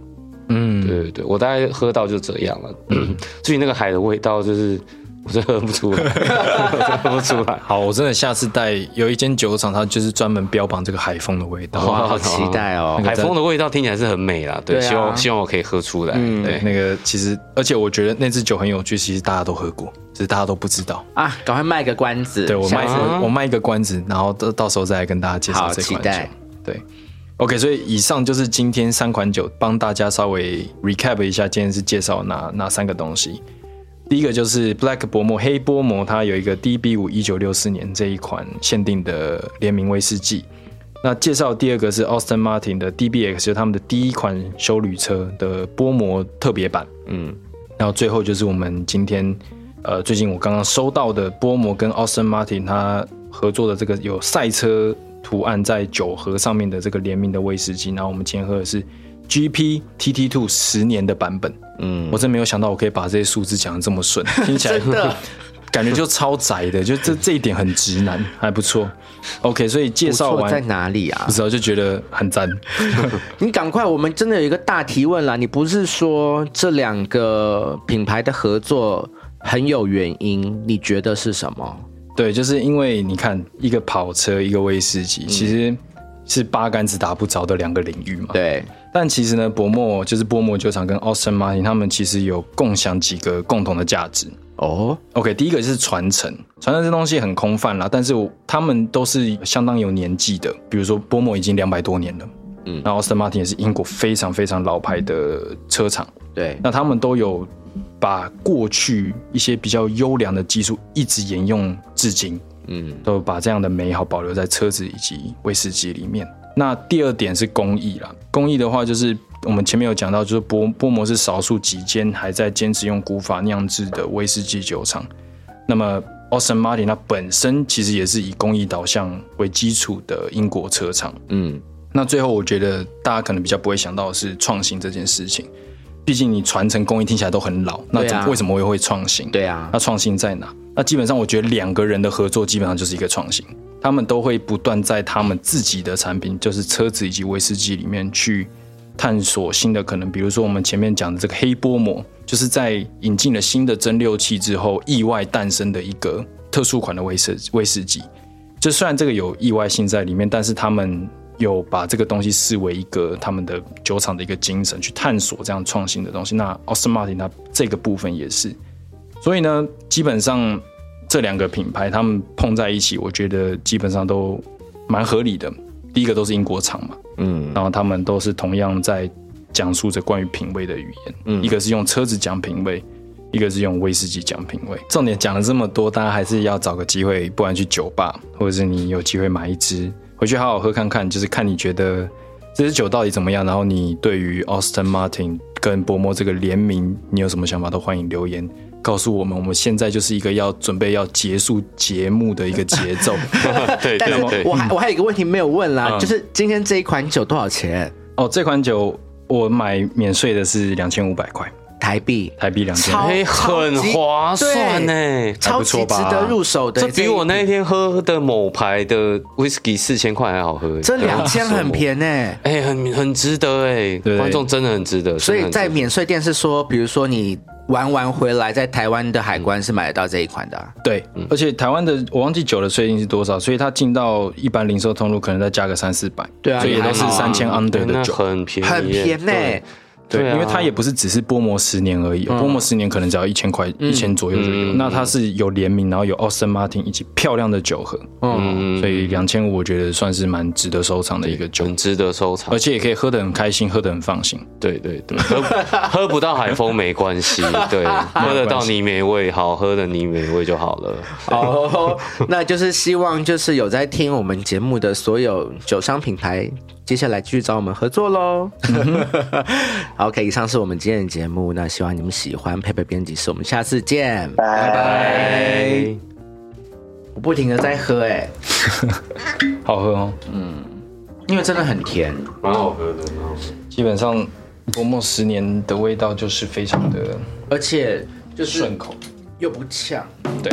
Speaker 2: 嗯，
Speaker 4: 对对对，我大概喝到就这样了。至于那个海的味道，就是我真喝不出来，*laughs* 我真喝不出来。
Speaker 2: 好，我真的下次带有一间酒厂，它就是专门标榜这个海风的味道。
Speaker 1: 哇，好期待哦！
Speaker 4: 海风的味道听起来是很美啦，对，
Speaker 1: 对啊
Speaker 4: 希望希望我可以喝出来。
Speaker 1: 嗯
Speaker 4: 对，
Speaker 2: 那个其实，而且我觉得那支酒很有趣，其实大家都喝过，只是大家都不知道。
Speaker 1: 啊，赶快卖个关子。
Speaker 2: 对我卖
Speaker 1: 下次
Speaker 2: 我我卖一个关子，然后到到时候再来跟大家介绍
Speaker 1: 好
Speaker 2: 这款
Speaker 1: 期待
Speaker 2: 酒。对，OK，所以以上就是今天三款酒，帮大家稍微 recap 一下，今天是介绍哪哪三个东西。第一个就是 Black 薄膜黑波膜，它有一个 DB 五一九六四年这一款限定的联名威士忌。那介绍第二个是 Austin Martin 的 DBX，就是他们的第一款修旅车的薄膜特别版。
Speaker 1: 嗯，
Speaker 2: 然后最后就是我们今天呃最近我刚刚收到的薄膜跟 Austin Martin 它合作的这个有赛车图案在酒盒上面的这个联名的威士忌，然后我们今天喝的是 GP TT Two 十年的版本。嗯，我真没有想到我可以把这些数字讲的这么顺，听起来 *laughs*
Speaker 1: 真的 *laughs*
Speaker 2: 感觉就超宅的，就这这一点很直男，还不错。OK，所以介绍完
Speaker 1: 在哪里啊
Speaker 2: 不？知道就觉得很赞。*laughs*
Speaker 1: 你赶快，我们真的有一个大提问啦！你不是说这两个品牌的合作很有原因？你觉得是什么？
Speaker 2: 对，就是因为你看一个跑车，一个威士忌，其实是八竿子打不着的两个领域嘛。
Speaker 1: 对，
Speaker 2: 但其实呢，博莫就是波莫酒厂跟 Austin Martin 他们其实有共享几个共同的价值。
Speaker 1: 哦
Speaker 2: ，OK，第一个是传承，传承这东西很空泛啦，但是我他们都是相当有年纪的，比如说波莫已经两百多年了，嗯，然后 Austin Martin 也是英国非常非常老牌的车厂，
Speaker 1: 对，
Speaker 2: 那他们都有把过去一些比较优良的技术一直沿用至今，
Speaker 1: 嗯，
Speaker 2: 都把这样的美好保留在车子以及威士忌里面。那第二点是工艺啦，工艺的话就是我们前面有讲到，就是波波摩是少数几间还在坚持用古法酿制的威士忌酒厂。那么 Austin Martin 它本身其实也是以工艺导向为基础的英国车厂。
Speaker 1: 嗯，
Speaker 2: 那最后我觉得大家可能比较不会想到的是创新这件事情，毕竟你传承工艺听起来都很老，那怎么、
Speaker 1: 啊
Speaker 2: 为什么会会创新？
Speaker 1: 对啊
Speaker 2: 那，创新在哪？那基本上我觉得两个人的合作基本上就是一个创新，他们都会不断在他们自己的产品，就是车子以及威士忌里面去探索新的可能。比如说我们前面讲的这个黑波膜，就是在引进了新的蒸馏器之后，意外诞生的一个特殊款的威士威士忌。就虽然这个有意外性在里面，但是他们有把这个东西视为一个他们的酒厂的一个精神，去探索这样创新的东西。那 Austin Martin 它这个部分也是，所以呢，基本上这两个品牌他们碰在一起，我觉得基本上都蛮合理的。第一个都是英国厂嘛，
Speaker 1: 嗯，
Speaker 2: 然后他们都是同样在讲述着关于品味的语言，
Speaker 1: 嗯
Speaker 2: 一个是用车子讲品味，一个是用威士忌讲品味。重点讲了这么多，大家还是要找个机会，不然去酒吧，或者是你有机会买一支回去好好喝看看，就是看你觉得这支酒到底怎么样？然后你对于 Austin Martin 跟薄膜这个联名，你有什么想法？都欢迎留言告诉我们。我们现在就是一个要准备要结束节目的一个节奏。*laughs*
Speaker 4: 对
Speaker 1: 但是
Speaker 4: 对对
Speaker 1: 我，还我还有一个问题没有问啦，
Speaker 2: 嗯
Speaker 1: 就是今天这一款酒多少钱？
Speaker 2: 哦，这款酒我买免税的是两千五百块
Speaker 1: 台币，
Speaker 2: 台币，两千。
Speaker 4: 很划算呢。
Speaker 1: 超级值得入手的。
Speaker 4: 这比我那一
Speaker 1: 一
Speaker 4: 天喝的某牌的 whisky 四千块还好喝。
Speaker 1: 这两千很，便宜。
Speaker 4: 哎，很很值得哎，
Speaker 2: 对
Speaker 4: 观众真的很值得。
Speaker 1: 所以在免税店是说，比如说你玩完回来，在台湾的海关是买得到这一款的啊、
Speaker 2: 对，而且台湾的我忘记酒的税金是多少，所以它进到一般零售通路可能再加个三四百，
Speaker 1: 对啊
Speaker 2: 所以也都是三千 under 的酒。
Speaker 4: 很便宜，
Speaker 1: 很便宜、
Speaker 4: 对
Speaker 2: 对，
Speaker 4: 啊
Speaker 2: 因为它也不是只是波摩十年而已，波摩十年可能只要一千块，一千左右就有。
Speaker 4: 嗯
Speaker 2: 那它是有联名，然后有 Austin Martin 以及漂亮的酒盒，
Speaker 1: 嗯，
Speaker 2: 所以两千五我觉得算是蛮值得收藏的一个酒，
Speaker 4: 很值得收藏
Speaker 2: 而。且也可以喝得很开心，喝得很放心。
Speaker 4: 对对对，喝 *laughs* 喝不到海风没关系，对，*laughs* 喝得到泥煤味，好喝的泥煤味就好了。
Speaker 1: 哦，*laughs* 那就是希望就是有在听我们节目的所有酒商品牌，接下来继续找我们合作喽。好 *laughs* OK，以上是我们今天的节目，那希望你们喜欢。佩佩编辑室，我们下次见，拜拜。
Speaker 4: 哎，
Speaker 1: 我不停的在喝、哎，
Speaker 2: 好喝哦，嗯
Speaker 1: 因为真的很甜。
Speaker 4: 蛮好喝的，蛮好喝。
Speaker 2: 基本上波摩十年的味道就是非常的
Speaker 1: 而且就是
Speaker 2: 顺口。
Speaker 1: 又不呛。
Speaker 2: 对。